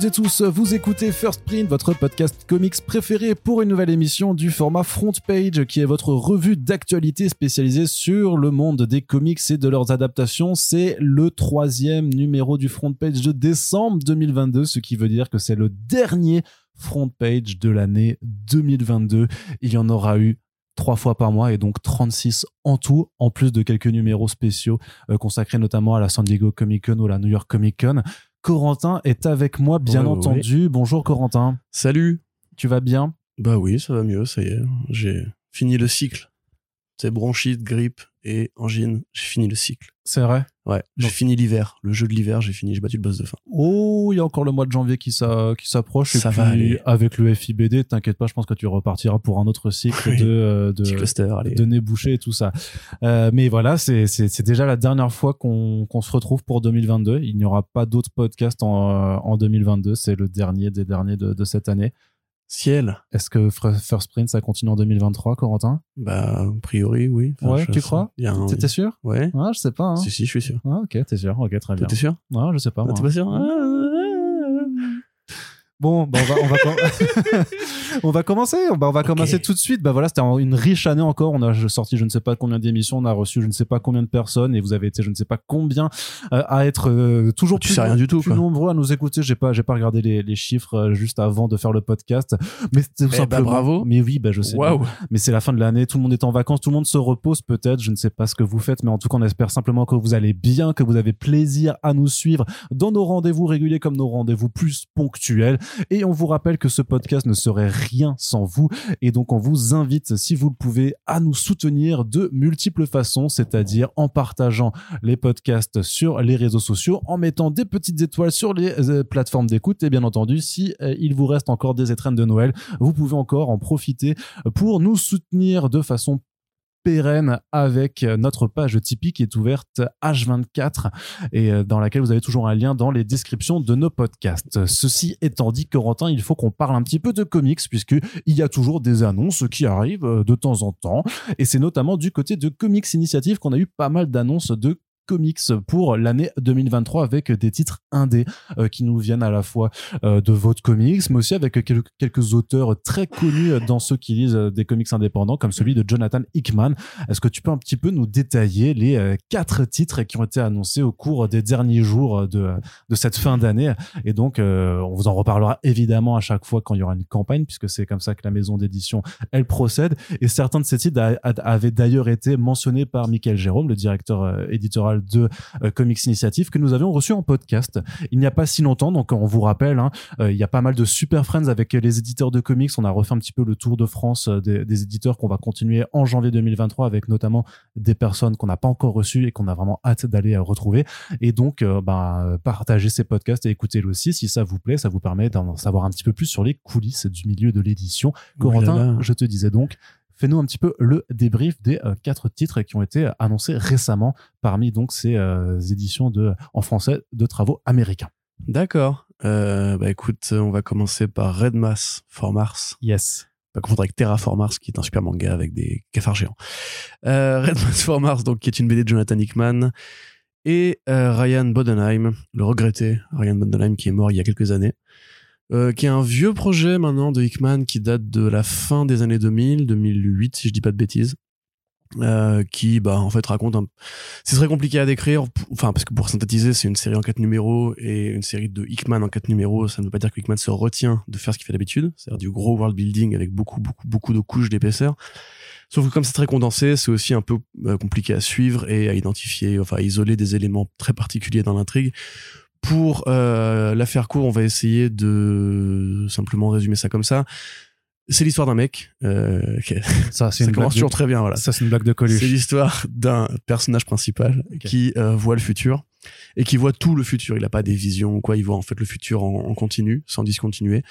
À toutes et tous, vous écoutez First Print, votre podcast comics préféré pour une nouvelle émission du format Front Page, qui est votre revue d'actualité spécialisée sur le monde des comics et de leurs adaptations. C'est le troisième numéro du Front Page de décembre 2022, ce qui veut dire que c'est le dernier Front Page de l'année 2022. Il y en aura eu trois fois par mois et donc 36 en tout, en plus de quelques numéros spéciaux euh, consacrés notamment à la San Diego Comic Con ou la New York Comic Con. Corentin est avec moi, bien Ouais, ouais, entendu. Bonjour Corentin, Salut tu vas bien? Bah oui, ça va mieux, ça y est. J'ai fini le cycle. C'est bronchite, grippe et angine. J'ai fini le cycle. C'est vrai? Ouais, j'ai fini l'hiver. Le jeu de l'hiver, j'ai fini, j'ai battu le boss de fin. Oh, il y a encore le mois de janvier qui s'a- qui s'approche. Et Ça puis, va aller. avec le FIBD, t'inquiète pas, je pense que tu repartiras pour un autre cycle Oui. de, euh, de, cluster, allez. de nez bouché et tout ça. Euh, mais voilà, c'est déjà la dernière fois qu'on qu'on se retrouve pour 2022. Il n'y aura pas d'autres podcasts en, euh, en 2022. C'est le dernier des derniers de, de cette année. Ciel Est-ce que First Print, ça continue en 2023, Corentin? Bah, a priori, oui. Enfin, Ouais, tu crois? un- T'étais sûr? Ouais. Ah, je sais pas. Hein. Si, si, je suis sûr. Ah, ok, t'es sûr. Ok, très bien. T'es sûr? Ah, je sais pas. Ah, moi. T'es pas sûr? Bon, bah, on va, on va, on va commencer. Bah, on va Ok. commencer tout de suite. Bah voilà, c'était une riche année encore. On a sorti je ne sais pas combien d'émissions, on a reçu je ne sais pas combien de personnes et vous avez été je ne sais pas combien euh, à être euh, toujours Tu plus, sais rien du tout, plus quoi. nombreux à nous écouter. J'ai pas, j'ai pas regardé les, les chiffres euh, juste avant de faire le podcast, mais c'était tout Eh bah, simplement. bravo. Mais oui, bah je sais. Waouh Mais c'est la fin de l'année, tout le monde est en vacances, tout le monde se repose peut-être, je ne sais pas ce que vous faites, mais en tout cas on espère simplement que vous allez bien, que vous avez plaisir à nous suivre dans nos rendez-vous réguliers comme nos rendez-vous plus ponctuels. Et on vous rappelle que ce podcast ne serait rien sans vous, et donc on vous invite, si vous le pouvez, à nous soutenir de multiples façons, c'est-à-dire en partageant les podcasts sur les réseaux sociaux, en mettant des petites étoiles sur les euh, plateformes d'écoute, et bien entendu, si euh, il vous reste encore des étrennes de Noël, vous pouvez encore en profiter pour nous soutenir de façon pérenne avec notre page Tipeee qui est ouverte H24 et euh, dans laquelle vous avez toujours un lien dans les descriptions de nos podcasts. Ceci étant dit, Corentin, il faut qu'on parle un petit peu de comics puisque il y a toujours des annonces qui arrivent euh, de temps en temps et c'est notamment du côté de Comics Initiative qu'on a eu pas mal d'annonces de comics pour l'année 2023 avec des titres indés euh, qui nous viennent à la fois euh, de votre comics, mais aussi avec quel- quelques auteurs très connus dans ceux qui lisent euh, des comics indépendants, comme celui de Jonathan Hickman. Est-ce que tu peux un petit peu nous détailler les quatre titres qui ont été annoncés au cours des derniers jours de, de cette fin d'année? Et donc, on vous en reparlera évidemment à chaque fois quand il y aura une campagne, puisque c'est comme ça que la maison d'édition, elle procède. Et certains de ces titres avaient d'ailleurs été mentionnés par Michael Jérôme, le directeur euh, de euh, Comics Initiative, que nous avions reçu en podcast il n'y a pas si longtemps. Donc, on vous rappelle, hein, euh, il y a pas mal de super friends avec les éditeurs de comics. On a refait un petit peu le tour de France euh, des, des éditeurs qu'on va continuer en janvier 2023 avec notamment des personnes qu'on n'a pas encore reçues et qu'on a vraiment hâte d'aller retrouver. Et donc, bah, partagez ces podcasts et écoutez-le aussi si ça vous plaît. Ça vous permet d'en savoir un petit peu plus sur les coulisses du milieu de l'édition. Corentin, Ouh là là. je te disais donc, fais-nous un petit peu le débrief des euh, quatre titres qui ont été annoncés récemment parmi donc ces euh, éditions de, en français de travaux américains. D'accord. Euh, bah écoute, on va commencer par Red Mass for Mars. Yes. pas confondre avec Terraform Mars, qui est un super manga avec des cafards géants. Euh, Red Mass for Mars, donc, qui est une BD de Jonathan Hickman, et euh, Ryan Bodenheim, le regretté Ryan Bodenheim, qui est mort il y a quelques années, euh, qui est un vieux projet maintenant de Hickman qui date de la fin des années 2000, 2008, si je dis pas de bêtises. Euh, qui bah en fait raconte un c'est très compliqué à décrire. Enfin parce que pour synthétiser c'est une série en quatre numéros et une série de Hickman en quatre numéros. Ça ne veut pas dire que Hickman se retient de faire ce qu'il fait d'habitude. C'est-à-dire du gros world building avec beaucoup beaucoup beaucoup de couches d'épaisseur. Sauf que comme c'est très condensé c'est aussi un peu euh, compliqué à suivre et à identifier enfin à isoler des éléments très particuliers dans l'intrigue pour euh, la faire court on va essayer de simplement résumer ça comme ça c'est l'histoire d'un mec euh, qui- Ça, c'est une, blague commence de... toujours très bien voilà ça, c'est une blague de c'est Coluche. l'histoire d'un personnage principal qui euh, voit le futur et qui voit tout le futur. Il n'a pas des visions ou quoi, il voit en fait le futur en, en continu, sans discontinuer.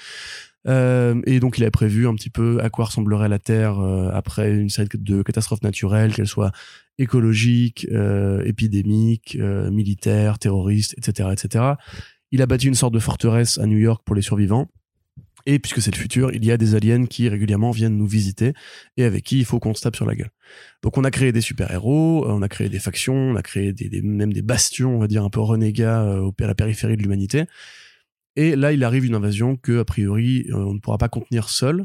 Euh, et donc il avait prévu un petit peu à quoi ressemblerait la Terre euh, après une série de catastrophes naturelles, qu'elles soient écologiques, euh, épidémiques, euh, militaires, terroristes, etc., etc. Il a bâti une sorte de forteresse à New York pour les survivants. Et puisque c'est le futur, il y a des aliens qui régulièrement viennent nous visiter et avec qui il faut qu'on se tape sur la gueule. Donc on a créé des super-héros, on a créé des factions, on a créé des, même des bastions, on va dire un peu renégats à la périphérie de l'humanité. Et là, il arrive une invasion que, a priori, euh, on ne pourra pas contenir seul.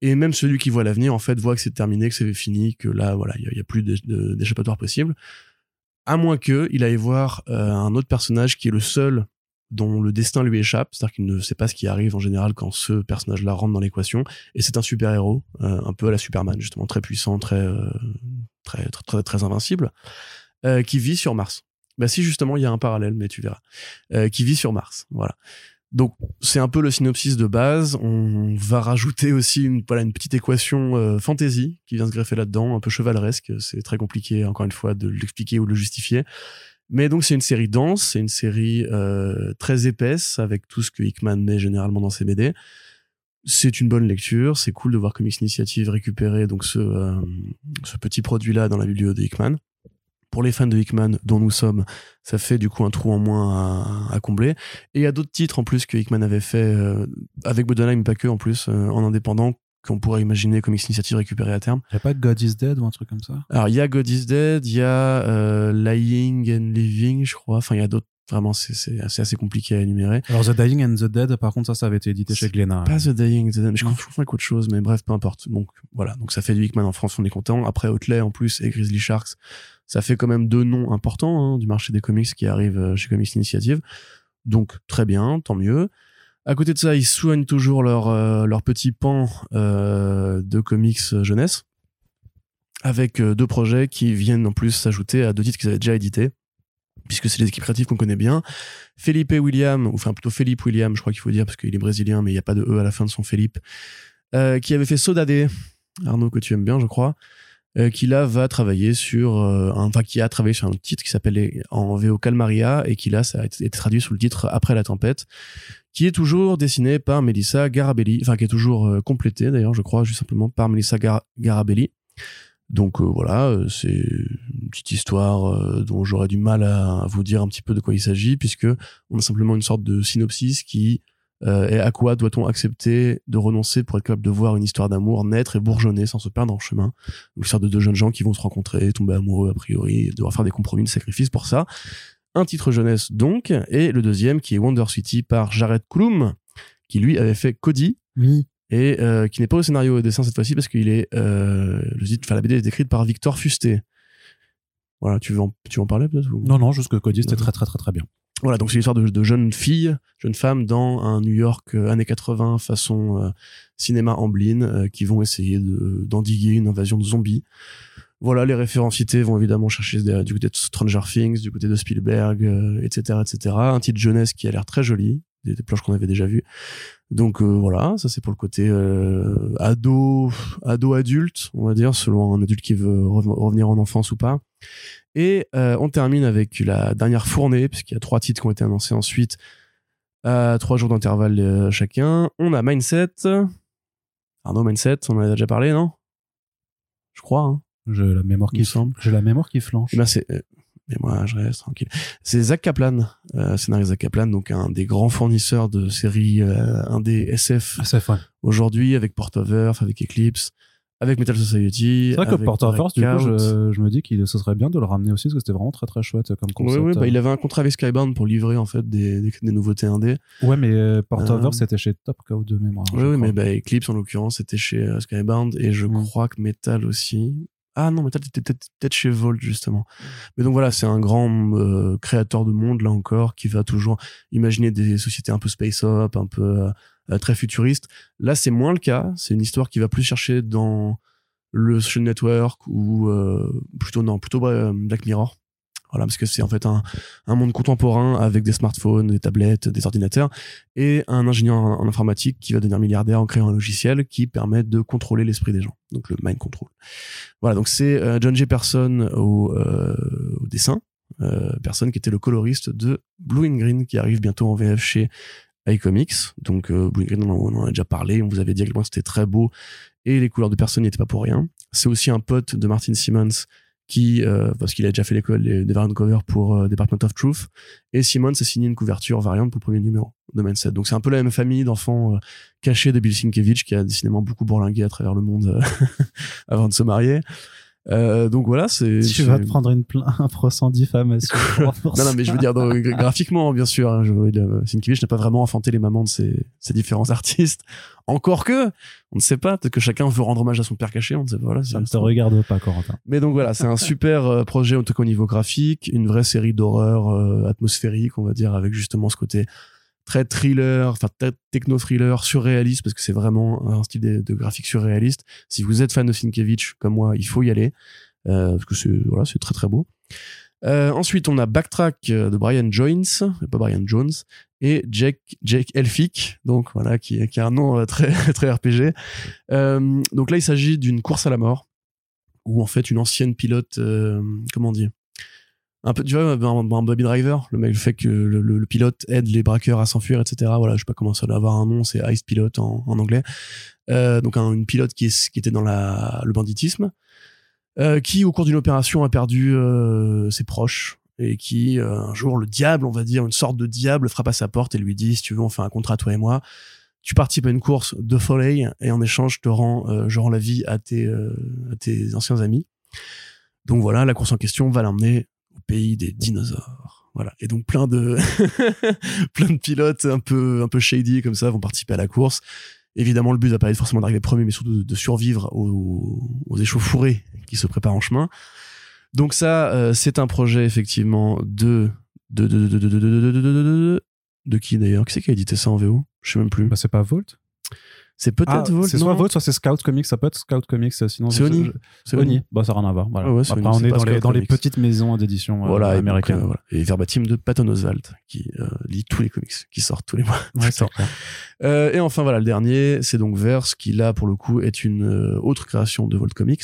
Et même celui qui voit l'avenir, en fait, voit que c'est terminé, que c'est fini, que là, voilà, il n'y a, plus d'échappatoire possible. À moins que il aille voir euh, un autre personnage qui est le seul dont le destin lui échappe, c'est-à-dire qu'il ne sait pas ce qui arrive en général quand ce personnage-là rentre dans l'équation. Et c'est un super-héros, euh, un peu à la Superman, justement, très puissant, très, très, très, invincible, qui vit sur Mars. Bah si justement il y a un parallèle, mais tu verras, qui vit sur Mars. Voilà. Donc c'est un peu le synopsis de base. On va rajouter aussi une petite équation euh, fantasy qui vient se greffer là-dedans, un peu chevaleresque. C'est très compliqué encore une fois de l'expliquer ou de le justifier. Mais donc c'est une série dense, c'est une série euh, très épaisse avec tout ce que Hickman met généralement dans ses BD. C'est une bonne lecture, c'est cool de voir Comics Initiative récupérer donc ce, euh, petit produit là dans la bibliothèque de Hickman pour les fans de Hickman dont nous sommes, ça fait du coup un trou en moins à, combler. Et il y a d'autres titres en plus que Hickman avait fait euh, avec Bodenheim, pas que en plus, euh, en indépendant, qu'on pourrait imaginer comme initiative récupérée à terme. Il n'y a pas de God is Dead ou un truc comme ça? Alors il y a God is Dead, il y a euh, Lying and Living, je crois. Enfin, il y a d'autres Vraiment, c'est assez compliqué à énumérer. Alors, The Dying and the Dead, par contre, ça, ça avait été édité chez Glénat. Pas The Dying and the Dead, je confonds avec autre chose, mais bref, peu importe. Donc, voilà. Donc, ça fait du Hickman en France, on est content. Après, Otley, en plus, et Grizzly Sharks, ça fait quand même deux noms importants hein, du marché des comics qui arrivent euh, chez Comics Initiative. Donc, très bien, tant mieux. À côté de ça, ils soignent toujours leur, euh, leur petit pan euh, de comics jeunesse avec deux projets qui viennent en plus s'ajouter à deux titres qu'ils avaient déjà édités puisque c'est les équipes créatives qu'on connaît bien. Felipe William, ou enfin plutôt Philippe William, je crois qu'il faut dire, parce qu'il est brésilien, mais il n'y a pas de E à la fin de son euh, qui avait fait Sodade, Arnaud que tu aimes bien, je crois, euh, qui là va travailler sur, euh, enfin qui a travaillé sur un titre qui s'appelle en VO Calmaria, et qui là, ça a été traduit sous le titre Après la tempête, qui est toujours dessiné par Melissa Garabelli, enfin qui est toujours complété d'ailleurs, je crois, juste simplement par Melissa Garabelli. Donc euh, voilà, euh, c'est une petite histoire euh, dont j'aurais du mal à, vous dire un petit peu de quoi il s'agit, puisque on a simplement une sorte de synopsis qui est à quoi doit-on accepter de renoncer pour être capable de voir une histoire d'amour naître et bourgeonner sans se perdre en chemin? Une histoire de deux jeunes gens qui vont se rencontrer, tomber amoureux a priori, et devoir faire des compromis, des sacrifices pour ça. Un titre jeunesse donc, et le deuxième qui est Wonder City par Jared Klum, qui lui avait fait Cody. Oui et euh, qui n'est pas au scénario et au dessin cette fois-ci parce qu'il est euh, le enfin la BD est écrite par Victor Fusté. Voilà, tu veux en, tu veux en parler peut-être Non non, juste que Cody c'était très très très très bien. Voilà, donc c'est l'histoire de, de jeunes filles, jeunes femmes dans un New York euh, années 80 façon euh, cinéma Amblin euh, qui vont essayer de d'endiguer une invasion de zombies. Voilà, les références cités vont évidemment chercher du côté de Stranger Things, du côté de Spielberg, etc., etc. Un titre jeunesse qui a l'air très joli, des, des planches qu'on avait déjà vues. Donc voilà, ça c'est pour le côté ado, ado adulte, on va dire, selon un adulte qui veut revenir en enfance ou pas. Et euh, on termine avec la dernière fournée, puisqu'il y a trois titres qui ont été annoncés ensuite à trois jours d'intervalle chacun. On a Mindset. Arnaud Mindset, on en a déjà parlé, non? Je crois. Hein J'ai la mémoire qui semble. J'ai la mémoire qui flanche. Eh ben c'est mais moi je reste tranquille. C'est Zach Kaplan, euh, scénario Zach Kaplan, donc un des grands fournisseurs de séries, euh, un des SF, SF ouais. aujourd'hui avec Port of Earth, avec Eclipse, avec Metal Society. C'est vrai que Port of Earth, du coup, je, je, me dis qu'il ce serait bien de le ramener aussi parce que c'était vraiment très très chouette comme concept. Oui, oui, bah, il avait un contrat avec Skybound pour livrer en fait des, des, des nouveautés indé. Ouais, mais euh, Port of Earth c'était chez Top Cow de mémoire. Oui, oui mais bah, Eclipse en l'occurrence c'était chez Skybound et je mm. crois que Metal aussi. Ah non, mais t'étais peut-être chez Volt justement. Mais donc voilà, c'est un grand euh, créateur de monde là encore qui va toujours imaginer des sociétés un peu space up, un peu euh, très futuristes. Là, c'est moins le cas. C'est une histoire qui va plus chercher dans le social network ou euh, plutôt non, plutôt Black Mirror. Voilà, parce que c'est en fait un, un, monde contemporain avec des smartphones, des tablettes, des ordinateurs et un ingénieur en, informatique qui va devenir milliardaire en créant un logiciel qui permet de contrôler l'esprit des gens, donc le mind control. Voilà, donc c'est euh, John Jefferson au, euh, au dessin, euh, personne qui était le coloriste de Blue and Green qui arrive bientôt en VF chez iComics. Donc euh, Blue Green, on en a déjà parlé, on vous avait dit à quel point c'était très beau et les couleurs de personne n'y étaient pas pour rien. C'est aussi un pote de Martin Simmons qui euh, parce qu'il a déjà fait l'école des variantes cover pour euh, Department of Truth et Simon s'est signé une couverture variante pour le premier numéro de Mindset donc c'est un peu la même famille d'enfants euh, cachés de Bill Sienkiewicz qui a décidément beaucoup bourlingué à travers le monde avant de se marier Euh, donc voilà, c'est. Tu vas te prendre une pla- un procès en diffamation. non, non, mais je veux dire, graphiquement, bien sûr, hein, je, euh, Sienkiewicz n'a pas vraiment enfanté les mamans de ses, ses différents artistes. Encore que, on ne sait pas, peut-être que chacun veut rendre hommage à son père caché, on ne sait pas. Voilà, Ça ne te regarde pas, Corentin. Mais donc voilà, c'est un super euh, projet en tout cas au niveau graphique, une vraie série d'horreur euh, atmosphérique, on va dire, avec justement ce côté très thriller, enfin techno-thriller, surréaliste, parce que c'est vraiment un style de, graphique surréaliste. Si vous êtes fan de Sienkiewicz, comme moi, il faut y aller, euh, parce que c'est voilà, très très beau. Euh, ensuite, on a Backtrack euh, de Brian Jones, pas Brian Jones, et Jake, Jake Elphick, donc voilà, qui, qui a un nom très, très RPG. Donc là, il s'agit d'une course à la mort, où en fait, une ancienne pilote, comment dire, un peu, tu vois, un, un driver, le mec, le fait que le, pilote aide les braqueurs à s'enfuir, etc. Voilà, je sais pas comment ça doit avoir un nom, c'est Ice Pilot en, anglais. Euh, donc un- une pilote qui, était dans le banditisme, euh, qui au cours d'une opération a perdu euh, ses proches et qui un jour le diable, on va dire une sorte de diable, frappe à sa porte et lui dit si tu veux on fait un contrat toi et moi. Tu participes à une course de folie et en échange je te rends, je rends la vie à tes, à tes anciens amis. Donc voilà, la course en question va l'emmener pays des dinosaures. Voilà. Et donc plein de plein de pilotes un peu un peu shady comme ça vont participer à la course. Évidemment, le but n'a pas être forcément d'arriver premier, mais surtout de, survivre aux, aux, échauffourées qui se préparent en chemin. Donc ça, c'est un projet effectivement de de de de de de, de, de qui d'ailleurs Qui c'est qui a édité ça en VO Je sais même plus. C'est pas Volt c'est peut-être Ah, Volt. C'est soit Volt, soit c'est Scout Comics. Ça peut être Scout Comics. euh, Sinon, C'est Oni. C'est Oni. Bah, ça n'a rien à voir. Voilà. Ah ouais, Après, Oni, on est dans les, dans petites maisons d'édition euh, Voilà, américaines. euh, voilà. Et verbatim de Patton Oswalt, qui euh, lit tous les comics qui sortent tous les mois. Ouais. Euh, et enfin voilà le dernier, c'est donc Verse qui là pour le coup est une euh, autre création de Volt Comics.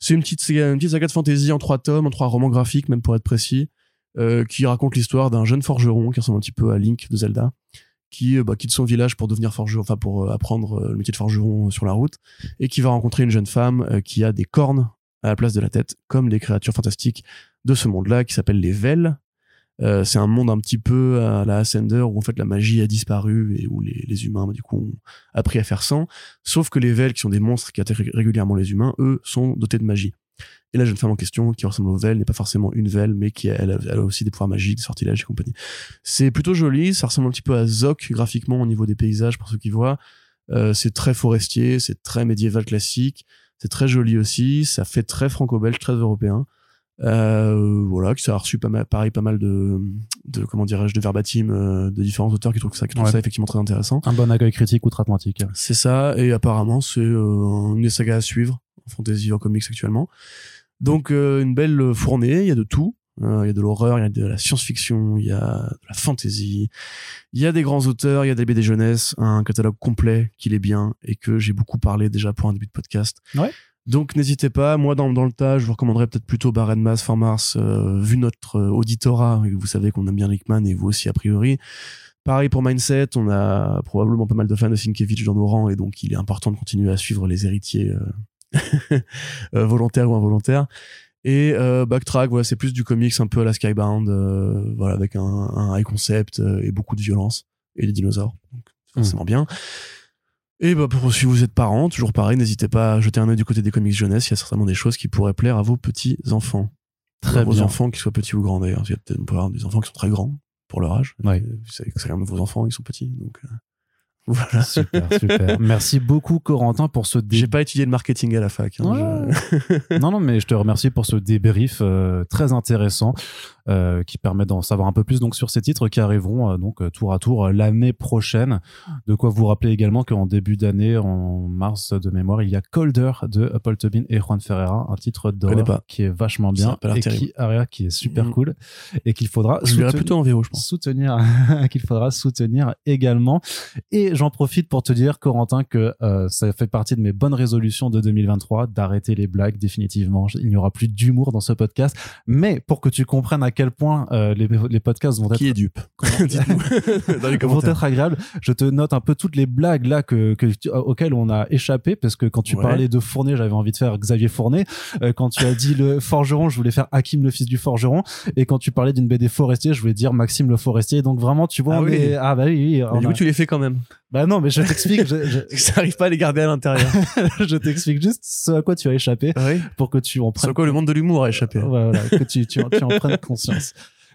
C'est une petite saga, une petite saga de fantasy en trois tomes, en trois romans graphiques même pour être précis, euh, qui raconte l'histoire d'un jeune forgeron qui ressemble un petit peu à Link de Zelda, qui euh, bah, quitte son village pour devenir forgeron, enfin pour euh, apprendre euh, le métier de forgeron sur la route, et qui va rencontrer une jeune femme qui a des cornes à la place de la tête, comme les créatures fantastiques de ce monde-là, qui s'appelle les Vels. Euh, c'est un monde un petit peu à la Ascender où en fait la magie a disparu et où les, les humains bah, du coup ont appris à faire sans. Sauf que les Vels, qui sont des monstres qui attaquent régulièrement les humains, eux sont dotés de magie. Et la jeune femme en question, qui ressemble aux Vels, n'est pas forcément une Vel, mais qui elle, a- elle a aussi des pouvoirs magiques, des sortilèges et compagnie. C'est plutôt joli, ça ressemble un petit peu à Zoc graphiquement au niveau des paysages pour ceux qui voient. Euh, c'est très forestier, c'est très médiéval classique, c'est très joli aussi, ça fait très franco-belge, très européen. Euh, voilà, que ça a reçu pas mal, pareil, pas mal de, de comment dirais-je, de verbatim euh, de différents auteurs qui trouvent ça, qui trouvent Ouais. ça effectivement très intéressant. Un bon accueil critique outre-Atlantique. C'est ça, et apparemment c'est euh, une des sagas à suivre en fantasy en comics actuellement. Donc euh, une belle fournée, il y a de tout. Euh, Il y a de l'horreur, il y a de la science-fiction, il y a de la fantasy, il y a des grands auteurs, il y a des BD jeunesse, un catalogue complet qui est bien et que j'ai beaucoup parlé déjà pour un début de podcast. Ouais. Donc n'hésitez pas, moi dans, dans le tas, je vous recommanderais peut-être plutôt Barren Mass, For Mars, euh, vu notre euh, auditorat, et vous savez qu'on aime bien Rickman et vous aussi a priori. Pareil pour Mindset, on a probablement pas mal de fans de Sienkiewicz dans nos rangs et donc il est important de continuer à suivre les héritiers euh, euh, volontaires ou involontaires. Et euh, Backtrack, voilà, c'est plus du comics un peu à la Skybound, euh, voilà, avec un, un high concept euh, et beaucoup de violence et des dinosaures. Donc, c'est forcément bien. Et bah, pour, si vous êtes parents, toujours pareil, n'hésitez pas à jeter un œil du côté des comics jeunesse. Il y a certainement des choses qui pourraient plaire à vos petits enfants. Très à vos bien. enfants, qu'ils soient petits ou grands d'ailleurs. Il y a peut-être des enfants qui sont très grands pour leur âge. Ouais. Vous savez que c'est quand même vos enfants, ils sont petits. Donc voilà. Super, super. Merci beaucoup, Corentin, pour ce dé- J'ai pas étudié le marketing à la fac. hein, Ouais. je- non, non, mais je te remercie pour ce débrief euh, très intéressant euh, qui permet d'en savoir un peu plus donc sur ces titres qui arriveront euh, donc euh, tour à tour l'année prochaine. De quoi vous rappeler également qu'en début d'année, en mars de mémoire, il y a Colder de Paul Tobin et Juan Ferreira, un titre pas. qui est vachement bien et terrible. qui, ah, qui est super Mhm. cool et qu'il faudra Je soutenir- plutôt en VO, je pense. soutenir qu'il faudra soutenir également et j'en profite pour te dire Corentin que euh, ça fait partie de mes bonnes résolutions de 2023 d'arrêter les blagues définitivement il n'y aura plus d'humour dans ce podcast mais pour que tu comprennes à quel point euh, les, les podcasts vont être Qui est dupe Dites-nous dans les vont commentaires. être agréables. Je te note un peu toutes les blagues là que, auxquelles on a échappé parce que quand tu Ouais. parlais de Fournet, j'avais envie de faire Xavier Fournet. Euh, quand tu as dit le forgeron, je voulais faire Hakim le fils du forgeron. Et quand tu parlais d'une BD forestier, je voulais dire Maxime le forestier. Donc vraiment, tu vois, Ah oui. est- ah bah oui, oui, Mais du a- coup, tu les fais quand même. bah non, mais je t'explique, je, je- Ça arrive pas à les garder à l'intérieur. je t'explique juste ce à quoi tu as échappé oui. pour que tu en prennes Sur quoi le monde de l'humour a échappé. Voilà, que tu, tu, tu en prennes conscience.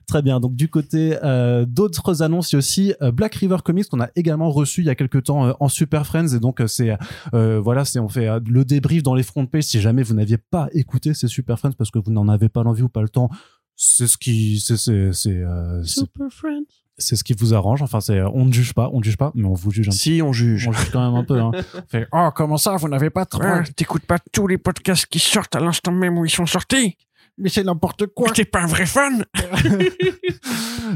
Très bien. Donc du côté euh, d'autres annonces, il y a aussi euh, Black River Comics qu'on a également reçu il y a quelques temps euh, en Super Friends et donc euh, c'est euh, voilà, c'est on fait euh, le débrief dans les front pages si jamais vous n'aviez pas écouté ces Super Friends parce que vous n'en avez pas l'envie ou pas le temps. C'est ce qui c'est c'est c'est euh, c'est- Super Friends. c'est ce qui vous arrange. Enfin c'est on ne juge pas, on ne juge pas, mais on vous juge un Si, on juge. on juge quand même un peu. Hein. On Fait, oh comment ça vous n'avez pas trop Ouais, T'écoutes pas tous les podcasts qui sortent à l'instant même où ils sont sortis? Mais c'est n'importe quoi. T'es pas un vrai fan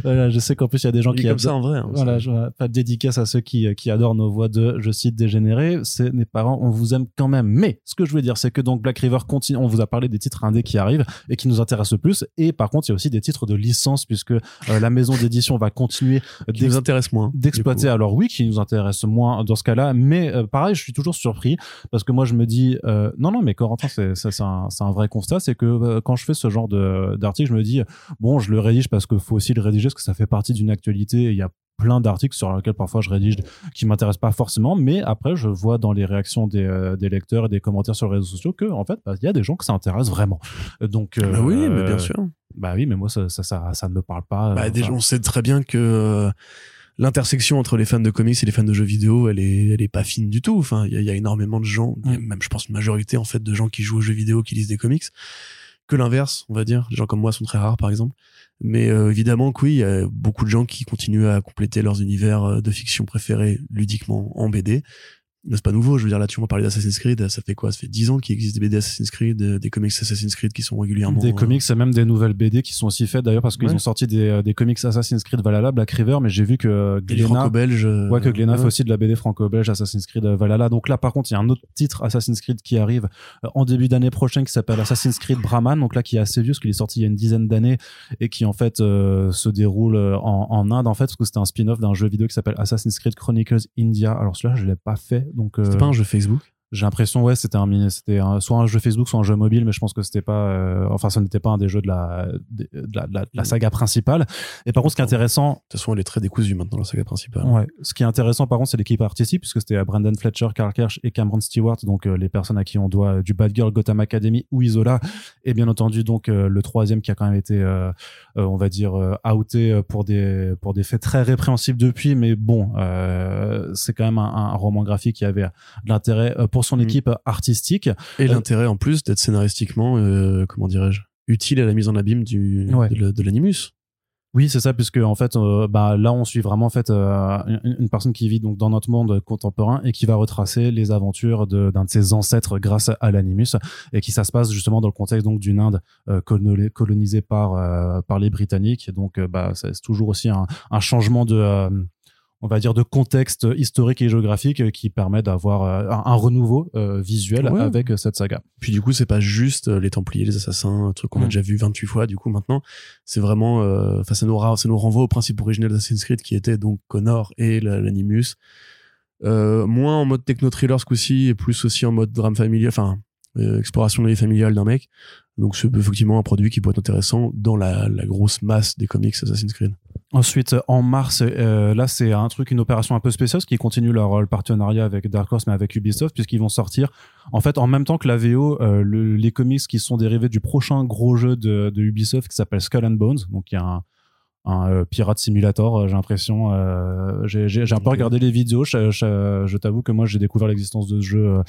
Voilà, je sais qu'en plus il y a des gens qui comme ça en vrai. hein. Voilà, je, pas de dédicace à ceux qui, qui adorent nos voix de, je cite, dégénérés. C'est mes parents, on vous aime quand même. Mais ce que je veux dire, c'est que donc Black River continue. On vous a parlé des titres indés qui arrivent et qui nous intéressent le plus. Et par contre, il y a aussi des titres de licence puisque euh, la maison d'édition va continuer Qui nous d'ex- intéresse moins. d'exploiter. Alors oui, qui nous intéresse moins dans ce cas-là, mais euh, pareil, je suis toujours surpris parce que moi je me dis euh, non non mais Corentin c'est un, un vrai constat, c'est que euh, quand je fais ce genre d'article, je me dis bon je le rédige parce qu'il faut aussi le rédiger parce que ça fait partie d'une actualité. et Il y a plein d'articles sur lesquels parfois je rédige qui m'intéressent pas forcément, mais après je vois dans les réactions des, euh, des lecteurs et des commentaires sur les réseaux sociaux que en fait bah, il y a des gens que ça intéresse vraiment. Donc euh, Bah oui, mais bien sûr. Bah oui, mais moi ça ça ça, ça ne me parle pas. Bah, déjà, on sait très bien que euh, l'intersection entre les fans de comics et les fans de jeux vidéo, elle est, elle est pas fine du tout. Enfin, il y, a- il y a énormément de gens, il y a Mm. même, je pense, une majorité en fait de gens qui jouent aux jeux vidéo qui lisent des comics. Que l'inverse, on va dire. Les gens comme moi sont très rares, par exemple. Mais euh, évidemment que oui, il y a beaucoup de gens qui continuent à compléter leurs univers euh, de fiction préférés ludiquement en BD. C'est pas nouveau, je veux dire, là, tu m'as parlé d'Assassin's Creed, ça fait quoi? Ça fait 10 ans qu'il existe des BD Assassin's Creed, euh, des comics Assassin's Creed qui sont régulièrement... Des euh, comics, et même des nouvelles BD qui sont aussi faites d'ailleurs parce qu'ils Ouais. ont sorti des, euh, des comics Assassin's Creed Valhalla, Black River, mais j'ai vu que Glénat, euh, ouais, que Glénat ouais. fait aussi de la BD franco-belge Assassin's Creed Valhalla. Donc là, par contre, il y a un autre titre Assassin's Creed qui arrive en début d'année prochaine qui s'appelle Assassin's Creed Brahman. Donc là, qui est assez vieux, parce qu'il est sorti il y a une dizaine d'années et qui en fait euh, se déroule en, en Inde en fait, parce que c'était un spin-off d'un jeu vidéo qui s'appelle Assassin's Creed Chronicles India. Alors celui-là, je l'ai pas fait, donc euh, C'était pas un jeu Facebook? J'ai l'impression ouais c'était un mini- c'était soit un jeu Facebook soit un jeu mobile mais je pense que c'était pas euh, enfin ce n'était pas un des jeux de la de la, de la- de la saga principale. Et par contre ce qui est intéressant De toute façon, elle est très décousue maintenant, la saga principale. ouais. Ce qui est intéressant par contre c'est l'équipe artistique puisque c'était Brandon Fletcher Carl Kersh et Cameron Stewart donc euh, les personnes à qui on doit euh, du Bad Girl Gotham Academy ou Isola. Et bien entendu donc le troisième qui a quand même été on va dire outé pour des pour des faits très répréhensibles depuis. Mais bon c'est quand même un, un roman graphique qui avait de l'intérêt euh, pour son Mm. équipe artistique Et Euh, l'intérêt en plus d'être scénaristiquement, euh, comment dirais-je, utile à la mise en abîme du, Ouais. de, la- de l'animus. Oui, c'est ça, puisque en fait, euh, bah là, on suit vraiment en fait euh, une, une personne qui vit donc dans notre monde contemporain et qui va retracer les aventures d'un de, ses ancêtres grâce à l'animus et qui ça se passe justement dans le contexte donc d'une Inde euh, colonisée par par les Britanniques. Et donc, bah, c'est toujours aussi un, un changement de on va dire de contexte historique et géographique euh, qui permet d'avoir euh, un, un renouveau euh, visuel Ouais. avec euh, cette saga. Puis du coup, c'est pas juste euh, les Templiers, les Assassins, un truc qu'on a Mm. déjà vu 28 fois, du coup, maintenant. C'est vraiment, euh, enfin, ça nous, ça nous renvoie au principe originel d'Assassin's Creed qui était donc Connor et la- l'animus. Euh, moins en mode techno-thriller ce coup-ci et plus aussi en mode drame familial, enfin, euh, exploration de la vie familiale d'un mec. Donc c'est effectivement un produit qui pourrait être intéressant dans la, grosse masse des comics Assassin's Creed. Ensuite, en mars, euh, là, c'est un truc, une opération un peu spéciale, parce qu'ils continuent leur euh, partenariat avec Dark Horse, mais avec Ubisoft, puisqu'ils vont sortir, en fait, en même temps que la VO, euh, le- les comics qui sont dérivés du prochain gros jeu de, de Ubisoft qui s'appelle Skull and Bones. Donc, il y a un, un euh, pirate simulator, euh, j'ai l'impression. euh, j'ai un peu regardé les vidéos. Je, je- je t'avoue que moi, j'ai découvert l'existence de ce jeu euh,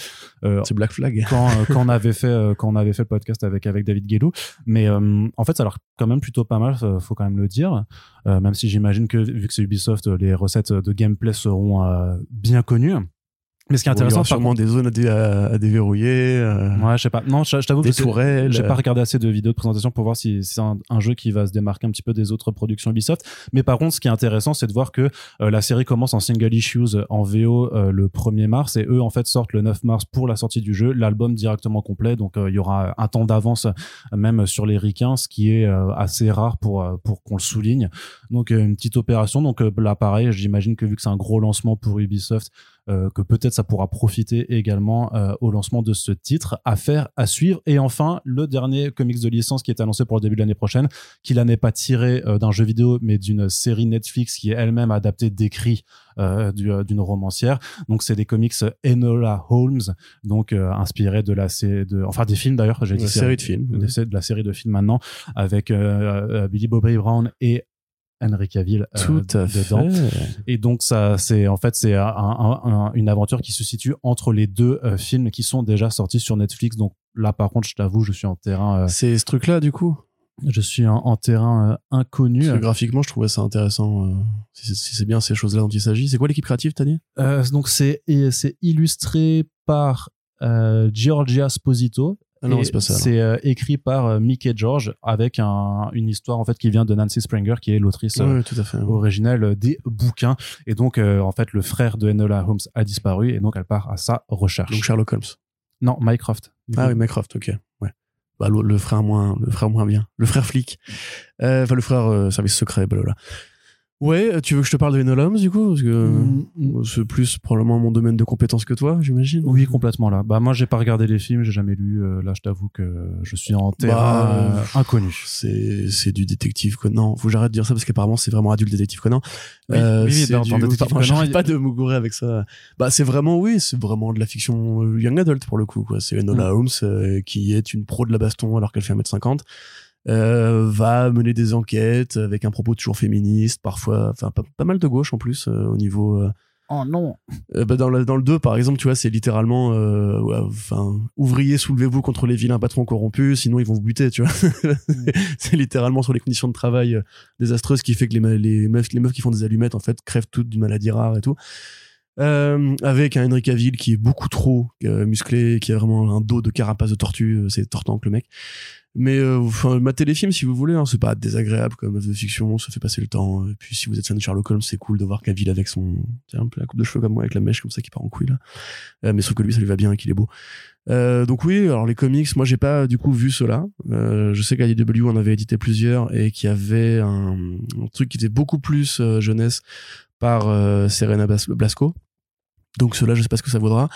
euh, C'est Black Flag. quand, euh, quand on avait fait quand on avait fait le podcast avec avec David Guélou mais euh, en fait ça a l'air quand même plutôt pas mal faut quand même le dire Euh, même si j'imagine que vu que c'est Ubisoft les recettes de gameplay seront euh, bien connues Mais ce qui est Bon, il y intéressant, aura sûrement des zones à, dé- à- déverrouiller, euh, Ouais, je sais pas. Non, je, je t'avoue que j'ai pas regardé assez de vidéos de présentation pour voir si c'est un, un jeu qui va se démarquer un petit peu des autres productions Ubisoft. Mais par contre, ce qui est intéressant, c'est de voir que euh, la série commence en single issues euh, en VO euh, le 1er mars et eux en fait sortent le 9 mars pour la sortie du jeu, l'album directement complet. Donc euh, il y aura un temps d'avance même sur les ricains, ce qui est euh, assez rare pour pour qu'on le souligne. Donc une petite opération. Donc euh, là pareil, j'imagine que vu que c'est un gros lancement pour Ubisoft, euh, que peut-être ça pourra profiter également euh, au lancement de ce titre. À faire, à suivre. Et enfin, le dernier comics de licence qui est annoncé pour le début de l'année prochaine, qui là n'est pas tiré euh, d'un jeu vidéo, mais d'une série Netflix qui est elle-même adaptée d'écrits du- d'une romancière. Donc c'est des comics Enola Holmes, donc inspirés de la sé- de, enfin des films d'ailleurs. J'ai dit série de films. de, de la série de films maintenant avec Billy Bobby Brown et Henry Cavill euh, Tout à dedans. fait. Et donc ça, c'est en fait c'est un- un- un- une aventure qui se situe entre les deux euh, films qui sont déjà sortis sur Netflix. Donc là, par contre, je t'avoue, je suis en terrain, euh, C'est ce truc-là, du coup? je suis en, en terrain euh, inconnu. Parce que graphiquement, je trouvais ça intéressant. euh, si c'est si bien ces choses-là dont il s'agit. C'est quoi l'équipe créative, t'as dit? Euh, donc c'est c'est illustré par Giorgia Sposito. Ah non, c'est pas ça. C'est euh, écrit par euh, Mickey George avec un, une histoire en fait qui vient de Nancy Springer, qui est l'autrice euh, à fait. originelle des bouquins. Et donc euh, en fait le frère de Enola Holmes a disparu et donc elle part à sa recherche. Donc Sherlock Holmes. Non, Mycroft. Ah coup. oui, Mycroft, ok. Ouais. Bah, le, le frère moins, le frère moins bien. Le frère flic. Euh, Enfin, le frère euh, service secret, blablabla. Ouais, euh, tu veux que je te parle de Enola Holmes, du coup? Parce que Mm, mm. euh, c'est plus probablement mon domaine de compétence que toi, j'imagine. Oui, complètement là. Bah moi, j'ai pas regardé les films, j'ai jamais lu. euh, là, je t'avoue que je suis en terrain Bah, euh, inconnu. C'est, c'est du détective Conan. Faut que j'arrête de dire ça parce qu'apparemment c'est vraiment adulte détective Conan. Oui, oui, oui, c'est dans- du- dans Détective Conan, il- pas de me gourer avec ça. Bah c'est vraiment oui, c'est vraiment de la fiction euh, young adult pour le coup. Quoi. C'est Enola Mm. Holmes euh, qui est une pro de la baston alors qu'elle fait 1m50. Euh, va mener des enquêtes avec un propos toujours féministe, parfois, enfin pas, pas mal de gauche en plus euh, au niveau. euh, Oh non. bah, dans, le, dans le 2, par exemple, tu vois, c'est littéralement, ouais, enfin, ouvriers, soulevez-vous contre les vilains patrons corrompus, sinon ils vont vous buter, tu vois. c'est littéralement sur les conditions de travail désastreuses qui fait que les, les, meufs, les meufs qui font des allumettes, en fait, crèvent toutes d'une maladie rare et tout. Euh, avec un Henry Cavill qui est beaucoup trop euh, musclé, qui a vraiment un dos de carapace de tortue, c'est tortank le mec. Mais euh, enfin, matez les films si vous voulez, hein, c'est pas désagréable comme œuvre de fiction, ça fait passer le temps. Et puis si vous êtes fan de Sherlock Holmes, c'est cool de voir Cavill avec son, un peu la coupe de cheveux comme moi, avec la mèche comme ça qui part en couille là. Euh, mais sauf que lui, ça lui va bien et qu'il est beau. Euh, donc oui, alors les comics, moi j'ai pas du coup vu cela. Euh, je sais qu'IDW en avait édité plusieurs et qu'il y avait un, truc qui était beaucoup plus euh, jeunesse par euh, Serena Blasco. Donc cela, je sais pas ce que ça vaudra.